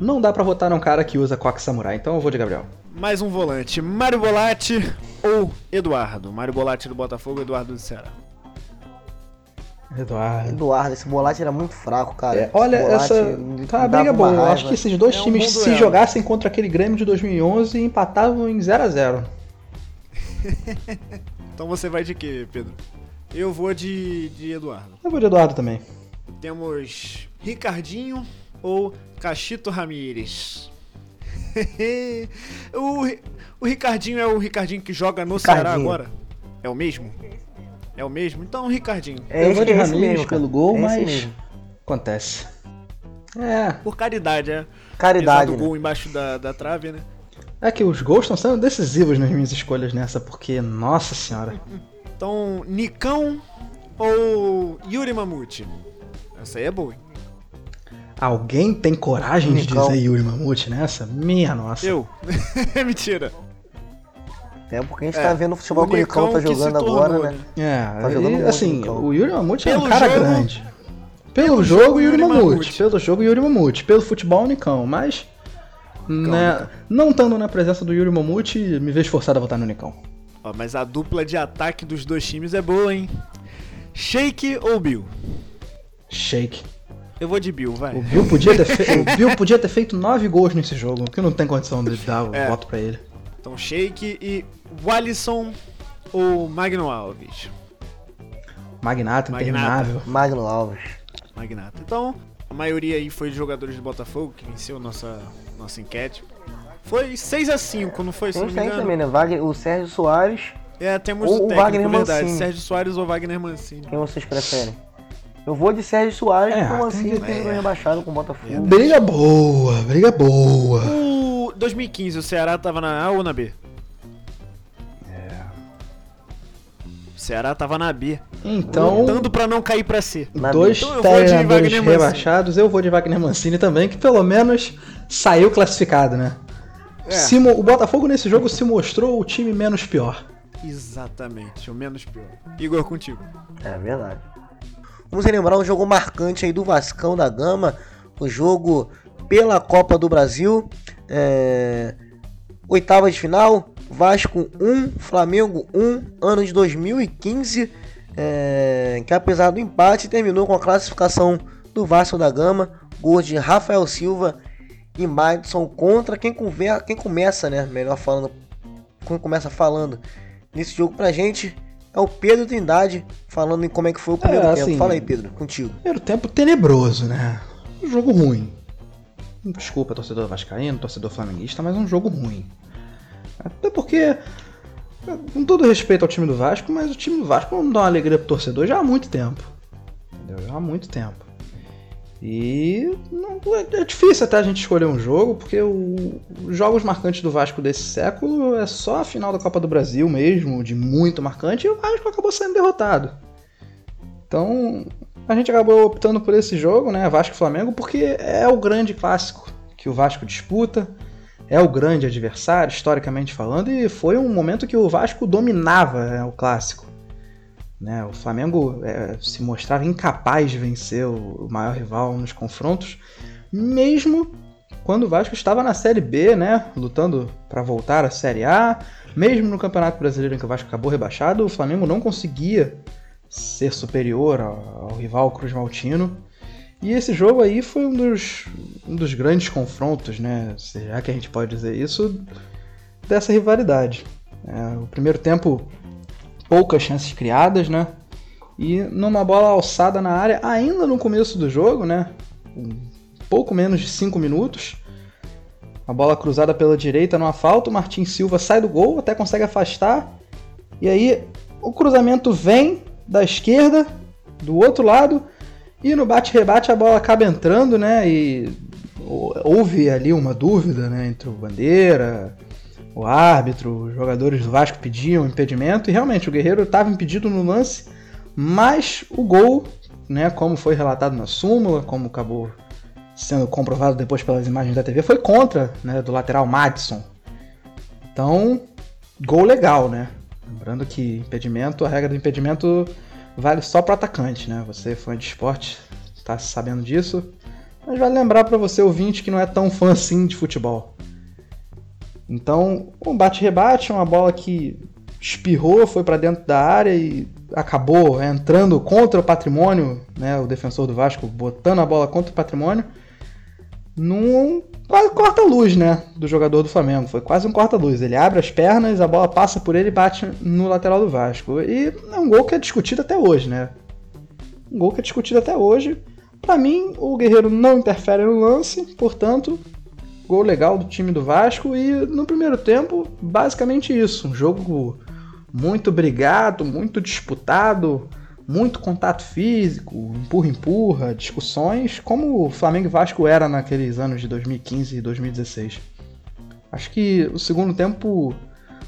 não dá pra votar num cara que usa coque samurai. Então eu vou de Gabriel. Mais um volante, Mário Bolatti ou Eduardo? Mário Bolatti do Botafogo, Eduardo do Ceará. Eduardo. Eduardo, esse Bolate era muito fraco, cara. É, olha, Bolatti essa tá uma briga boa. Eu raiva. acho que esses dois É um times, bom se duelo. jogassem contra aquele Grêmio de 2011, empatavam em 0 a 0 Então você vai de quê, Pedro? Eu vou de, de Eduardo. Eu vou de Eduardo também. Temos Ricardinho ou Cachito Ramírez. o, o Ricardinho é o Ricardinho que joga no Ceará Ricardinho. agora? É o mesmo? É o mesmo? Então Ricardinho. É eu esse, vou de é Ramires mesmo, pelo gol, É mas mesmo. acontece. É, Por caridade, é. Caridade. Do né? gol embaixo da, da trave, né? é que os gols estão sendo decisivos nas minhas escolhas nessa, porque, nossa senhora. Então, Nicão ou Yuri Mamute? Essa aí é boa, hein? Alguém tem coragem de Nicão. dizer Yuri Mamute nessa? Minha nossa. Eu. Mentira. É porque a gente É, tá vendo o futebol o que o Nicão tá jogando tornou, agora, né? É, Tá jogando e, muito, assim, Nicão. o Yuri Mamute é um Pelo cara jogo- grande. Pelo, pelo jogo, jogo, Yuri Yuri Mamute. Mamute. Pelo jogo, Yuri Mamute. Pelo futebol, Nicão. Mas, né, não estando na presença do Yuri Mamute, me vejo forçado a votar no Nicão. Ó, mas a dupla de ataque dos dois times é boa, hein? Shake ou Bill? Shake. Eu vou de Bill, vai. O Bill podia ter, fe... o Bill podia ter feito nove gols nesse jogo, que não tem condição de dar o É. voto pra ele. Então, Shake e Wallison ou Magno Alves? Magnata, interminável. Magno Alves. Magnata. Então, a maioria aí foi de jogadores do Botafogo que venceu nossa, nossa enquete. Foi 6x5, não foi? Tem não isso aí também, né? Wagner, o Sérgio Soares. É, temos Ou o técnico, Wagner verdade. Mancini. Sérgio Soares ou Wagner Mancini. Quem vocês preferem? Eu vou de Sérgio Soares, É, porque o Mancini tem o rebaixado com o Botafogo. Briga boa, briga boa. O 2015, o Ceará tava na A ou na B? O Ceará tava na B. Então, Lutando pra não cair pra C. Na dois Então treinadores rebaixados, eu vou de Wagner Mancini também, que pelo menos saiu classificado, né? É. Se o Botafogo nesse jogo se mostrou o time menos pior. Exatamente, o menos pior. Igor, contigo. É verdade. Vamos relembrar um jogo marcante aí do Vascão da Gama, o jogo pela Copa do Brasil. É, Oitava de final, Vasco 1, Flamengo 1, ano de 2015, é, que apesar do empate terminou com a classificação do Vasco da Gama, gol de Rafael Silva e Madison contra quem, conver, quem começa, né, melhor falando, quem começa falando nesse jogo pra gente é o Pedro Trindade falando em como é que foi o primeiro é, tempo. Assim, Fala aí, Pedro, contigo. Primeiro tempo tenebroso, né? Um jogo ruim. Desculpa, torcedor vascaíno, torcedor flamenguista, mas um jogo ruim. Até porque, com todo respeito ao time do Vasco, mas o time do Vasco não dá uma alegria pro torcedor já há muito tempo. Entendeu? Já há muito tempo. E não, é, é difícil até a gente escolher um jogo, porque o, os jogos marcantes do Vasco desse século é só a final da Copa do Brasil mesmo, de muito marcante, e o Vasco acabou sendo derrotado. Então, a gente acabou optando por esse jogo, né, Vasco Flamengo, porque é o grande clássico que o Vasco disputa, é o grande adversário, historicamente falando, e foi um momento que o Vasco dominava né, o clássico. Né? O Flamengo é, se mostrava incapaz de vencer o, maior rival nos confrontos, mesmo quando o Vasco estava na Série B, né? lutando para voltar à Série A. Mesmo no Campeonato Brasileiro em que o Vasco acabou rebaixado, o Flamengo não conseguia ser superior ao, ao rival Cruz Maltino. E esse jogo aí foi um dos, um dos grandes confrontos, né? Já que a gente pode dizer isso, dessa rivalidade. É, o primeiro tempo poucas chances criadas, né? E numa bola alçada na área, ainda no começo do jogo, né? Pouco menos de 5 minutos. A bola cruzada pela direita no asfalto, o Martin Silva sai do gol, até consegue afastar. E aí o cruzamento vem da esquerda, do outro lado, e no bate-rebate a bola acaba entrando, né? E houve ali uma dúvida, né, entre o Bandeira, o árbitro, os jogadores do Vasco pediam impedimento e realmente o Guerreiro estava impedido no lance, mas o gol, né, como foi relatado na súmula, como acabou sendo comprovado depois pelas imagens da TV, foi contra, né, do lateral Madison. Então, gol legal, né? Lembrando que impedimento, a regra do impedimento vale só para atacante, né? Você fã de esporte, está sabendo disso. Mas vale lembrar para você ouvinte que não é tão fã assim de futebol. Então, um bate-rebate, uma bola que espirrou, foi para dentro da área e acabou entrando contra o patrimônio, né, o defensor do Vasco botando a bola contra o patrimônio, num quase corta-luz, né, do jogador do Flamengo. Foi quase um corta-luz. Ele abre as pernas, a bola passa por ele e bate no lateral do Vasco. E é um gol que é discutido até hoje, né? Um gol que é discutido até hoje. Para mim, o Guerreiro não interfere no lance, portanto, gol legal do time do Vasco e no primeiro tempo, basicamente isso. Um jogo muito brigado, muito disputado, muito contato físico, empurra-empurra, discussões, como o Flamengo e Vasco era naqueles anos de 2015 e 2016. Acho que o segundo tempo,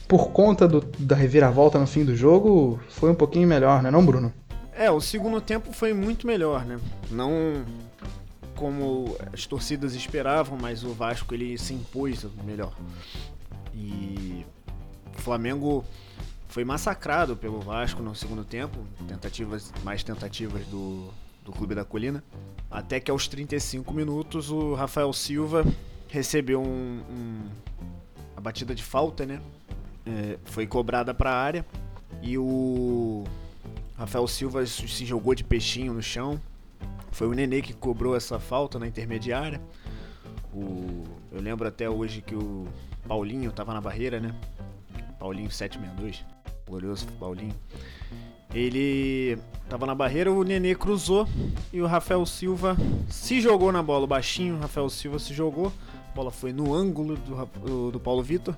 por conta do, da reviravolta no fim do jogo, foi um pouquinho melhor, né, não, Bruno? É, o segundo tempo foi muito melhor, né? Não como as torcidas esperavam, mas o Vasco ele se impôs melhor. E o Flamengo foi massacrado pelo Vasco no segundo tempo, tentativas, mais tentativas do, do Clube da Colina, até que aos 35 minutos o Rafael Silva recebeu um, um a batida de falta, né? É, foi cobrada para a área e o Rafael Silva se jogou de peixinho no chão, foi o Nenê que cobrou essa falta na intermediária. O, eu lembro até hoje que o Paulinho estava na barreira, né? Paulinho 762, glorioso Paulinho. Ele estava na barreira, o Nenê cruzou e o Rafael Silva se jogou na bola. O baixinho, o Rafael Silva se jogou. A bola foi no ângulo do, do Paulo Vitor.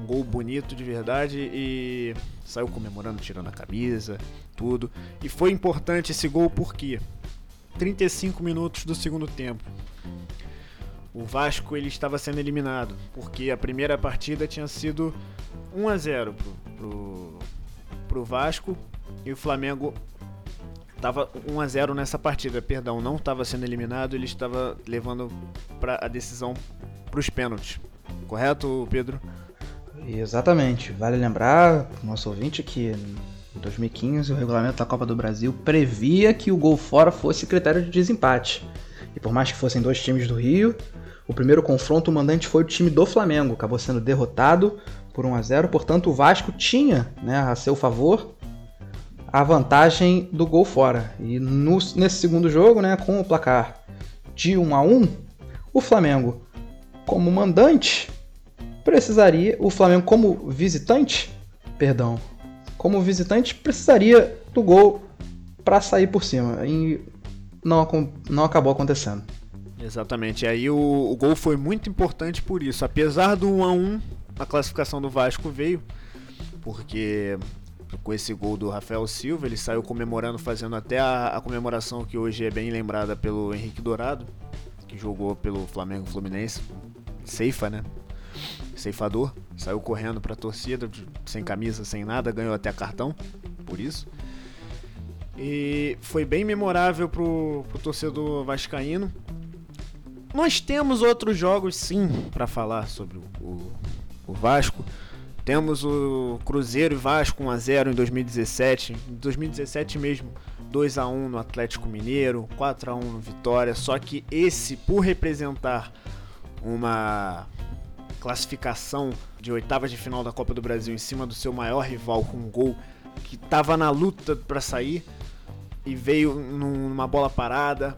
Um gol bonito de verdade e saiu comemorando, tirando a camisa, tudo. E foi importante esse gol porque 35 minutos do segundo tempo. O Vasco ele estava sendo eliminado, porque a primeira partida tinha sido 1 a 0 pro, pro, pro Vasco e o Flamengo estava 1 a 0 nessa partida, perdão, não estava sendo eliminado, ele estava levando para a decisão para os pênaltis. Correto, Pedro? Exatamente. Vale lembrar, nosso ouvinte, que em 2015, o regulamento da Copa do Brasil previa que o gol fora fosse critério de desempate. E por mais que fossem dois times do Rio, O primeiro confronto, o mandante foi o time do Flamengo, acabou sendo derrotado por 1 a 0 portanto o Vasco tinha né, a seu favor a vantagem do gol fora. E no, nesse segundo jogo, né, com o placar de 1 a 1 o Flamengo, como mandante, precisaria. O Flamengo, como visitante, perdão, como visitante, precisaria do gol para sair por cima. E não, não acabou acontecendo. Exatamente. E aí o, o, gol foi muito importante por isso. Apesar do 1 a 1 a classificação do Vasco veio, porque com esse gol do Rafael Silva, ele saiu comemorando, fazendo até a, a comemoração que hoje é bem lembrada pelo Henrique Dourado, que jogou pelo Flamengo Fluminense. Ceifa, né? Ceifador. Saiu correndo pra torcida, sem camisa, sem nada, ganhou até cartão, por isso. E foi bem memorável pro, pro torcedor vascaíno. Nós temos outros jogos sim para falar sobre o, o, Vasco. Temos o Cruzeiro e Vasco 1x0 em 2017. Em 2017 mesmo, 2x1 no Atlético Mineiro, 4x1 no Vitória. Só que esse, por representar uma classificação de oitavas de final da Copa do Brasil em cima do seu maior rival com um gol que estava na luta para sair, e veio numa bola parada.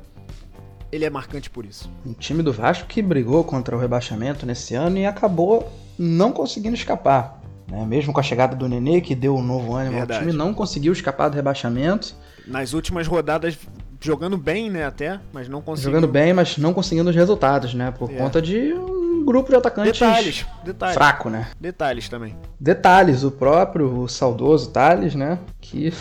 Ele é marcante por isso. Um time do Vasco que brigou contra o rebaixamento nesse ano e acabou não conseguindo escapar. Né? Mesmo com a chegada do Nenê, que deu um novo ânimo Verdade. ao time, não conseguiu escapar do rebaixamento. Nas últimas rodadas, jogando bem, né, até, mas não conseguiu. Jogando bem, mas não conseguindo os resultados, né? Por é. conta de um grupo de atacantes detalhes, detalhes. fraco, né? Detalhes também. Detalhes, o próprio, o saudoso Thales, né? Que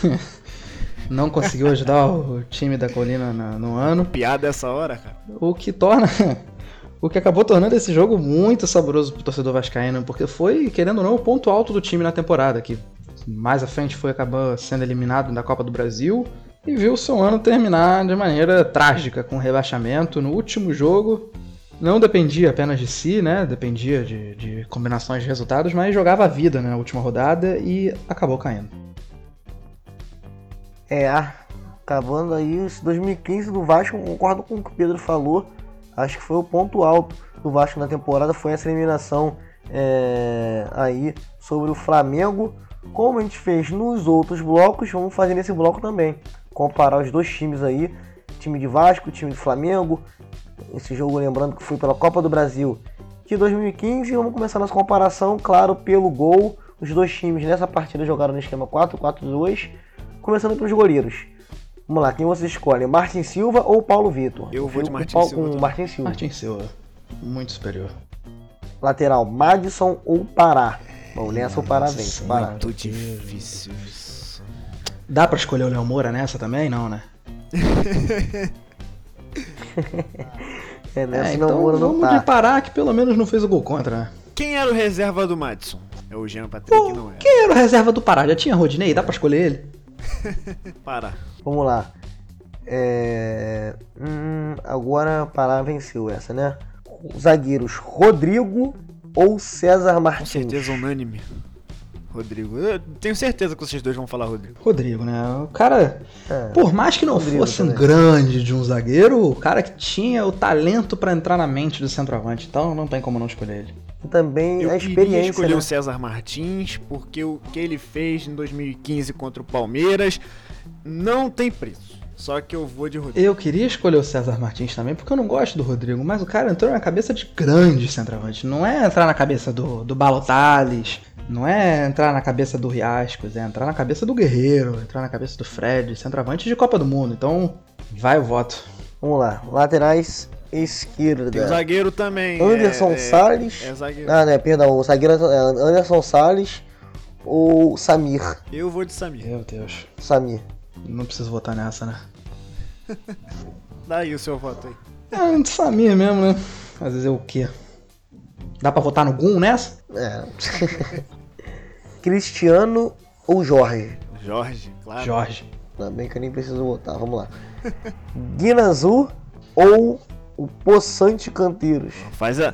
não conseguiu ajudar o time da Colina no ano. Piada essa hora, cara. O que torna. O que acabou tornando esse jogo muito saboroso pro torcedor vascaíno, porque foi, querendo ou não, o ponto alto do time na temporada, que mais à frente foi acabar sendo eliminado da Copa do Brasil e viu seu ano terminar de maneira trágica, com rebaixamento no último jogo. Não dependia apenas de si, né? Dependia de, de combinações de resultados, mas jogava a vida né, na última rodada e acabou caindo. É, acabando aí esse 2015 do Vasco, concordo com o que o Pedro falou. Acho que foi o ponto alto do Vasco na temporada, foi essa eliminação é, aí sobre o Flamengo. Como a gente fez nos outros blocos, vamos fazer nesse bloco também. Comparar os dois times aí, time de Vasco, time de Flamengo. Esse jogo lembrando que foi pela Copa do Brasil de 2015. Vamos começar nossa comparação, claro, pelo gol. Os dois times nessa partida jogaram no esquema 4-4-2 Começando pelos goleiros. Vamos lá, quem você escolhe? Martin Silva ou Paulo Vitor? Eu vou de Martin com, Silva. Com Martin Silva. Martin Silva. Muito superior. Lateral, Madison ou Pará? Bom, nessa o Pará vem. Pará. Muito difícil isso. Dá pra escolher o Léo Moura nessa também? Não, né? é, nessa é, então não vamos tá. de Pará, que pelo menos não fez o gol contra, né? Quem era o reserva do Madison? É o Jean Patrick, Pô, não é? Quem era o reserva do Pará? Já tinha Rodinei? Dá pra escolher ele? Para. Vamos lá. É... Hum, agora Pará venceu essa, né? Zagueiros Rodrigo ou César Martins? Com certeza unânime. Rodrigo. Eu tenho certeza que vocês dois vão falar Rodrigo. Rodrigo, né? O cara, é, por mais que não Rodrigo fosse também. um grande de um zagueiro, o cara que tinha o talento para entrar na mente do centroavante. Então não tem como não escolher ele. Também eu a experiência. Eu escolher né? o César Martins, porque o que ele fez em 2015 contra o Palmeiras não tem preço. Só que eu vou de Rodrigo. Eu queria escolher o César Martins também, porque eu não gosto do Rodrigo, mas o cara entrou na cabeça de grande centroavante. Não é entrar na cabeça do, do Balotales, não é entrar na cabeça do Riascos, é entrar na cabeça do Guerreiro, entrar na cabeça do Fred, centroavante de Copa do Mundo. Então, vai o voto. Vamos lá, laterais esquerda. Tem o zagueiro também. Anderson é, Salles. É, é zagueiro. Ah, né, perdão, o zagueiro é Anderson Salles ou Samir. Eu vou de Samir. Meu Deus. Samir. Não preciso votar nessa, né? Dá aí o seu voto aí. É, de Samir mesmo, né? Às vezes é o quê? Dá pra votar no Gum nessa? É. Cristiano ou Jorge? Jorge, claro. Jorge. Ainda bem que eu nem preciso votar, vamos lá. Guinazu ou o Poçante Canteiros? Faz a.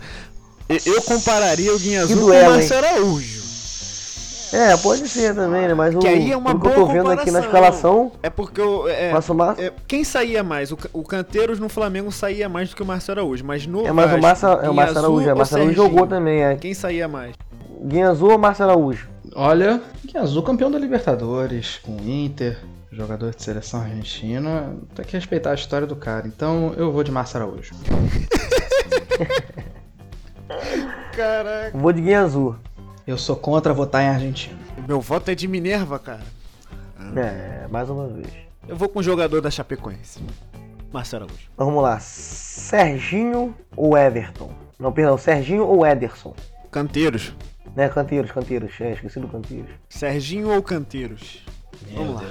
Eu compararia o Guinha Azul com o Marcelo Araújo. É, pode ser também, né? Mas o, Que aí é uma pelo que eu boa tô vendo aqui na comparação. escalação, É porque eu, é, Massa é, quem saía mais? O, o Canteiros no Flamengo saía mais do que o Marcelo Araújo, mas no é mais o Vasco, Massa, é o Márcio Araújo. É, o Márcio Araújo jogou também, é. Quem saía mais? Guinha Azul ou Márcio Araújo? Olha, que azul campeão da Libertadores, com o Inter, jogador de seleção argentina. Tem que respeitar a história do cara. Então eu vou de Márcio Araújo. Caraca. Vou de Guinha Azul. Eu sou contra votar em Argentina. Meu voto é de Minerva, cara. É, mais uma vez. Eu vou com o jogador da Chapecoense. Marcelo Araújo. Vamos lá. Serginho ou Everton? Não, perdão, Serginho ou Ederson? Canteiros. Né, Canteiros, Canteiros. É, esqueci do Canteiros. Serginho ou Canteiros? Vamos lá.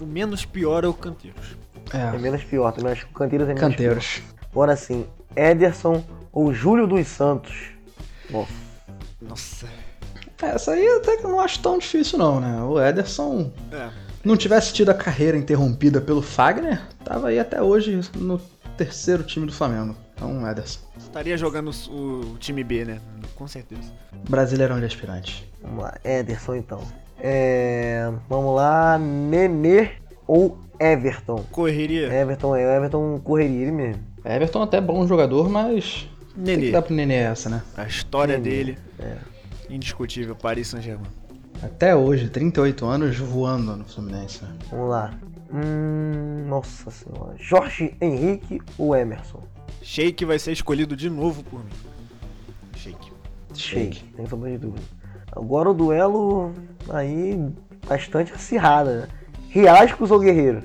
O menos pior é o Canteiros. É É, menos pior, também acho que o Canteiros é menos canteiros. pior. Agora sim, Ederson ou Júlio dos Santos? Nossa. Nossa. É, Essa aí até que eu não acho tão difícil não, né? O Ederson É. não tivesse tido a carreira interrompida pelo Fagner, tava aí até hoje no terceiro time do Flamengo. Então, Ederson. Estaria jogando o, o time B, né? Com certeza. Brasileirão de aspirante. Vamos lá, Ederson então. É, vamos lá, Nenê ou Everton? Correria. Everton é, Everton correria ele mesmo. Everton até bom jogador, mas tem que Nenê. dar pro Nenê essa, né? A história Nenê, dele. Indiscutível. Paris Saint-Germain. Até hoje, 38 anos voando no Fluminense. né? Vamos lá. Hum, nossa senhora. Jorge Henrique ou Emerson? Sheik vai ser escolhido de novo por mim. Sheik. Shake, sem sombra de dúvida. Agora o duelo aí bastante acirrado, né? Riascos ou Guerreiro?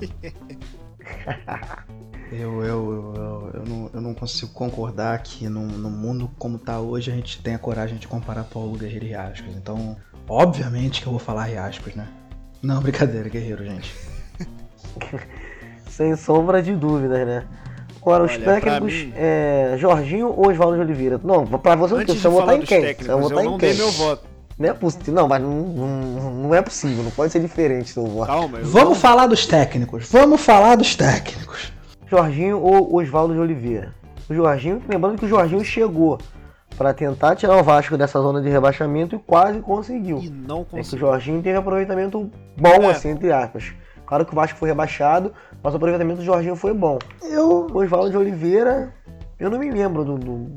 Eu, eu, eu, eu, eu não, eu não consigo concordar que no, no mundo como tá hoje a gente tem a coragem de comparar Paulo Guerreiro e Riascos. Então, obviamente que eu vou falar Riascos, né? Não, brincadeira, Guerreiro, gente. Sem sombra de dúvidas, né? Agora, os Olha, técnicos, mim- é, Jorginho ou Oswaldo de Oliveira? Não, pra você não tem, você vai falar votar em dos quem? técnicos, Você vai eu votar não em dei quem? meu voto. Não é possível, não, mas não, não, não é possível, não pode ser diferente seu voto. Calma, Vamos não- falar dos técnicos. Vamos falar dos técnicos. Jorginho ou Oswaldo de Oliveira? O Jorginho, lembrando que o Jorginho chegou para tentar tirar o Vasco dessa zona de rebaixamento e quase conseguiu. E não É que o. Jorginho teve aproveitamento bom, É. assim, entre aspas. Claro que o Vasco foi rebaixado, mas o aproveitamento do Jorginho foi bom. Eu. O Oswaldo de Oliveira, eu não me lembro do. do-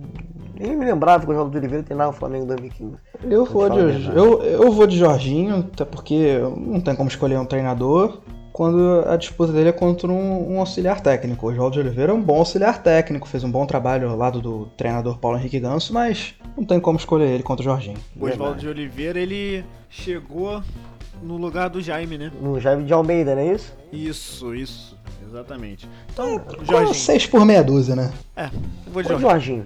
nem me lembrava que o Oswaldo de Oliveira treinava o Flamengo em 2015. Eu vou, falar a de, eu, eu vou de Jorginho, até porque não tem como escolher um treinador quando a disputa dele é contra um, um auxiliar técnico. O Oswaldo de Oliveira é um bom auxiliar técnico, fez um bom trabalho ao lado do treinador Paulo Henrique Ganso, mas não tem como escolher ele contra o Jorginho. O Oswaldo de Oliveira, ele chegou no lugar do Jaime, né? No Jaime de Almeida, não é isso? Isso, isso. Exatamente. Então, Com Jorginho. seis por meia dúzia, né? É, eu vou de Jorginho. Jorginho.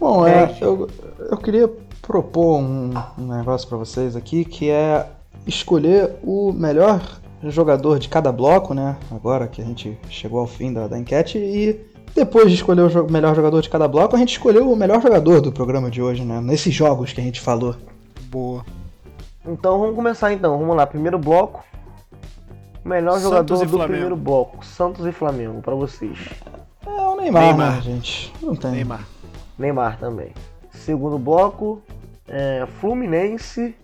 Bom, É, é, eu, eu queria propor um, um negócio pra vocês aqui, que é escolher o melhor jogador de cada bloco, né? Agora que a gente chegou ao fim da, da enquete e depois de escolher o jo- melhor jogador de cada bloco, a gente escolheu o melhor jogador do programa de hoje, né? Nesses jogos que a gente falou. Boa. Então vamos começar então. Vamos lá, primeiro bloco. Melhor Santos jogador do Flamengo. primeiro bloco. Santos e Flamengo, pra vocês. É o Neymar, Neymar. né, gente? Não tem. Neymar. Neymar também. Segundo bloco, é, Fluminense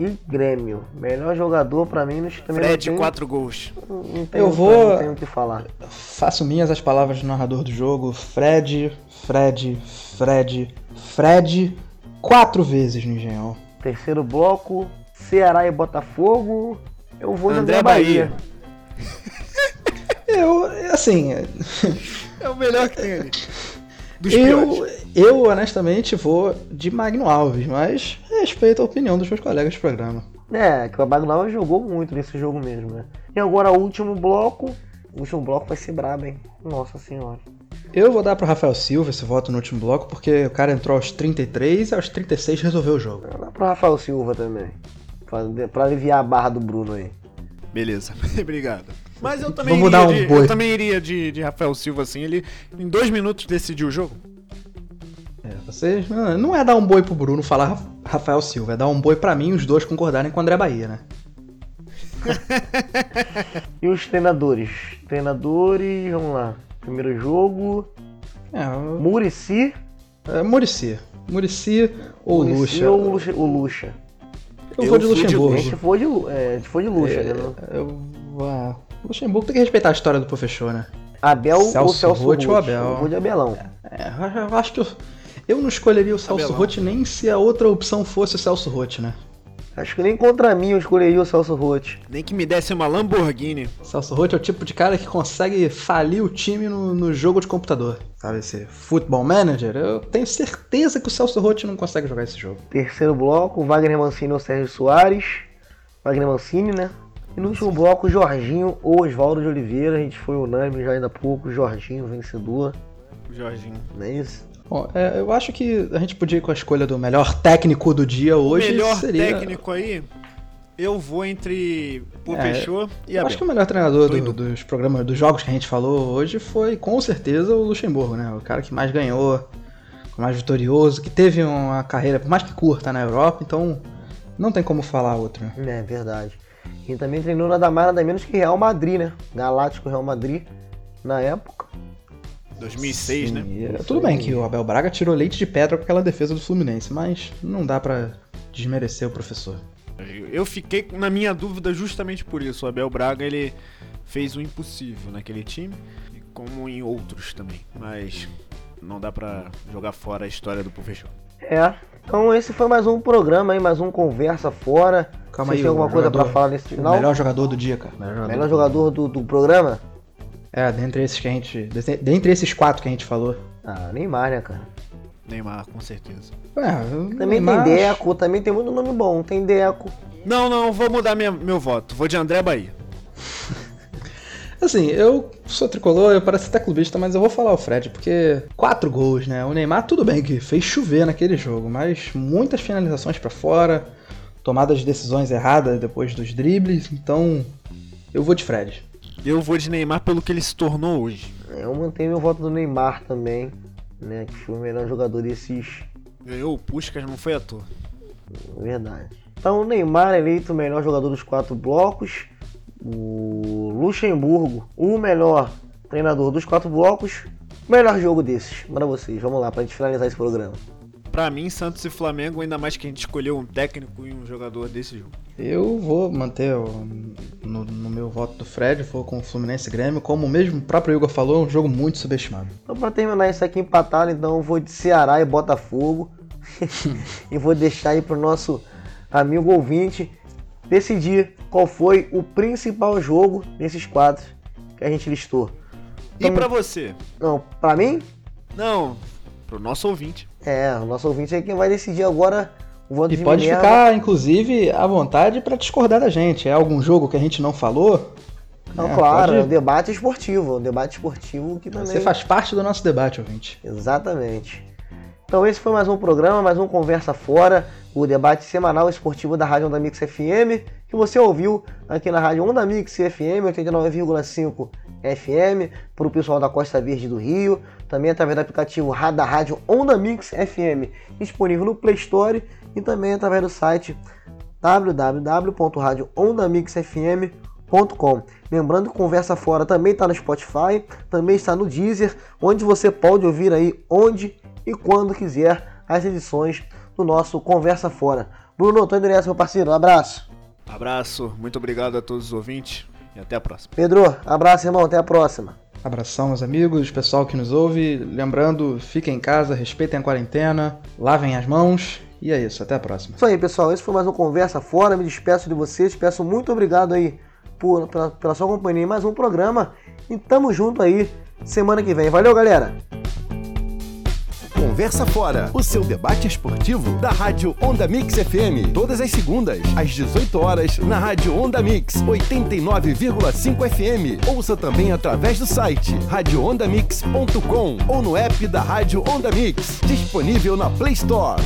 e Grêmio. Melhor jogador pra mim, que também Fred, tem, quatro gols. não tem, Eu vou- não tenho o que falar. Faço minhas as palavras do narrador do jogo. Fred, Fred, Fred, Fred, quatro vezes no Engenhão. Terceiro bloco, Ceará e Botafogo. Eu vou de André André Bahia. Eu, assim, É o melhor que tem ali. Dos eu, piores. eu honestamente vou de Magno Alves, mas respeito a opinião dos meus colegas de programa. É, que o Bagnal jogou muito nesse jogo mesmo, né? E agora o último bloco. O último bloco vai ser brabo, hein? Nossa senhora. Eu vou dar pro Rafael Silva esse voto no último bloco, porque o cara entrou aos 33 e aos 36 resolveu o jogo. Dá pro Rafael Silva também. Pra, pra aliviar a barra do Bruno aí. Beleza, obrigado. Mas eu também Vamos iria, dar um de, boi. eu também iria de, de Rafael Silva assim. Ele em dois minutos decidiu o jogo. É, vocês. Não não é dar um boi pro Bruno falar Ra- Rafael Silva, é dar um boi pra mim e os dois concordarem com o André Bahia, né? E os treinadores? Treinadores, vamos lá. Primeiro jogo. É, o- Murici é Murici. Murici ou Muricy Lucha. ou Lucha? O Lucha. Eu, vou de fui de Luxemburgo. A gente foi de, é, a gente foi de luxo, É, né? eu, ah, Luxemburgo tem que respeitar a história do professor, né? Abel ou Celso Celso Roth ou? Abel? Eu vou de Abelão. É, eu- eu acho que eu, eu não escolheria o Celso. Roth nem se a outra opção fosse o Celso Roth, né? Acho que nem contra mim eu escolheria o Celso Roth. Nem que me desse uma Lamborghini. Celso Roth é o tipo de cara que consegue falir o time no, no jogo de computador. Sabe, esse Football Manager? Eu tenho certeza que o Celso Roth não consegue jogar esse jogo. Terceiro bloco, Wagner Mancini ou Sérgio Soares. Wagner Mancini, né? E no último bloco, Jorginho ou Oswaldo de Oliveira. A gente foi unânime já ainda há pouco. Jorginho, vencedor. O Jorginho. Não é isso? Bom, é, eu acho que a gente podia ir com a escolha do melhor técnico do dia hoje. o melhor seria... técnico aí, eu vou entre o É, Peixô e Eu Abel. acho que o melhor treinador do- dos programas, dos jogos que a gente falou hoje foi com certeza o Luxemburgo, né? O cara que mais ganhou, o mais vitorioso, que teve uma carreira, por mais que curta, na Europa, então não tem como falar outro. né? É verdade. E também treinou nada mais nada menos que Real Madrid, né? Galáctico Real Madrid na época. 2006, né? E, é, tudo bem que o Abel Braga tirou leite de pedra com aquela defesa do Fluminense, mas não dá pra desmerecer o professor. Eu- fiquei na minha dúvida justamente por isso. O Abel Braga, ele fez o impossível naquele time, como em outros também. Mas não dá pra jogar fora a história do Peixô. É. Então esse foi mais um programa aí, mais um Conversa Fora. Calma Você aí, tem alguma coisa pra jogador- falar nesse O final? melhor jogador do dia, cara. Melhor jogador. Melhor jogador do, do programa? É, dentre esses que a gente. Dentre esses quatro que a gente falou. Ah, Neymar, né, cara? Neymar, com certeza. É, Também Neymar- tem Deco, também tem muito nome bom. Tem Deco. Não, não, vou mudar minha- meu voto. Vou de André Bahia. Assim, eu sou tricolor, eu pareço até clubista, mas eu vou falar o Fred, porque quatro gols, né? O Neymar, tudo bem que fez chover naquele jogo, mas muitas finalizações pra fora, tomadas de decisões erradas depois dos dribles, então eu vou de Fred. Eu vou de Neymar pelo que ele se tornou hoje. Eu mantenho meu voto do Neymar também, né? Que foi o melhor jogador desses. Ganhou o Puskas, não foi à toa. Verdade. Então o Neymar eleito o melhor jogador dos quatro blocos. O Luxemburgo, o melhor treinador dos quatro blocos. Melhor jogo desses. Para vocês. Vamos lá, pra gente finalizar esse programa. Pra mim, Santos e Flamengo, ainda mais que a gente escolheu um técnico e um jogador desse jogo. Eu vou manter o- no, no meu voto do Fred, vou com o Fluminense e Grêmio, como mesmo o próprio Igor falou, é um jogo muito subestimado. Então, pra terminar isso aqui empatado, então eu vou de Ceará e Botafogo. e vou deixar aí pro nosso amigo ouvinte decidir qual foi o principal jogo desses quatro que a gente listou. E Então- pra você? Não, pra mim, Não, pro nosso ouvinte. é, o nosso ouvinte é quem vai decidir agora o voto E de pode Minerva. ficar, inclusive, à vontade pra discordar da gente. É algum jogo que a gente não falou? Não, É, claro, é pode- um debate esportivo, um debate esportivo que também... Você faz parte do nosso debate, ouvinte. Exatamente. Então esse foi mais um programa, mais um Conversa Fora, o debate semanal esportivo da Rádio Onda Mix FM, que você ouviu aqui na Rádio Onda Mix FM 89,5 FM, para o pessoal da Costa Verde do Rio, também através do aplicativo da Rádio Onda Mix FM, disponível no Play Store e também através do site www.radioondamixfm.com. Lembrando que Conversa Fora também está no Spotify, também está no Deezer, onde você pode ouvir aí onde e quando quiser as edições do nosso Conversa Fora. Bruno, tô indo nessa, meu parceiro. Um abraço. Abraço, muito obrigado a todos os ouvintes e até a próxima. Pedro, abraço, irmão. Até a próxima. Abração, meus amigos, pessoal que nos ouve. Lembrando, fiquem em casa, respeitem a quarentena, lavem as mãos. E é isso, até a próxima. Isso aí, pessoal. Esse foi mais um Conversa Fora. Me despeço de vocês. Peço muito obrigado aí por, pela, pela sua companhia em mais um programa. E tamo junto aí semana que vem. Valeu, galera! Conversa Fora, o seu debate esportivo da Rádio Onda Mix FM. Todas as segundas, às 18 horas, na Rádio Onda Mix 89,5 FM. Ouça também através do site radioondamix.com ou no app da Rádio Onda Mix, disponível na Play Store.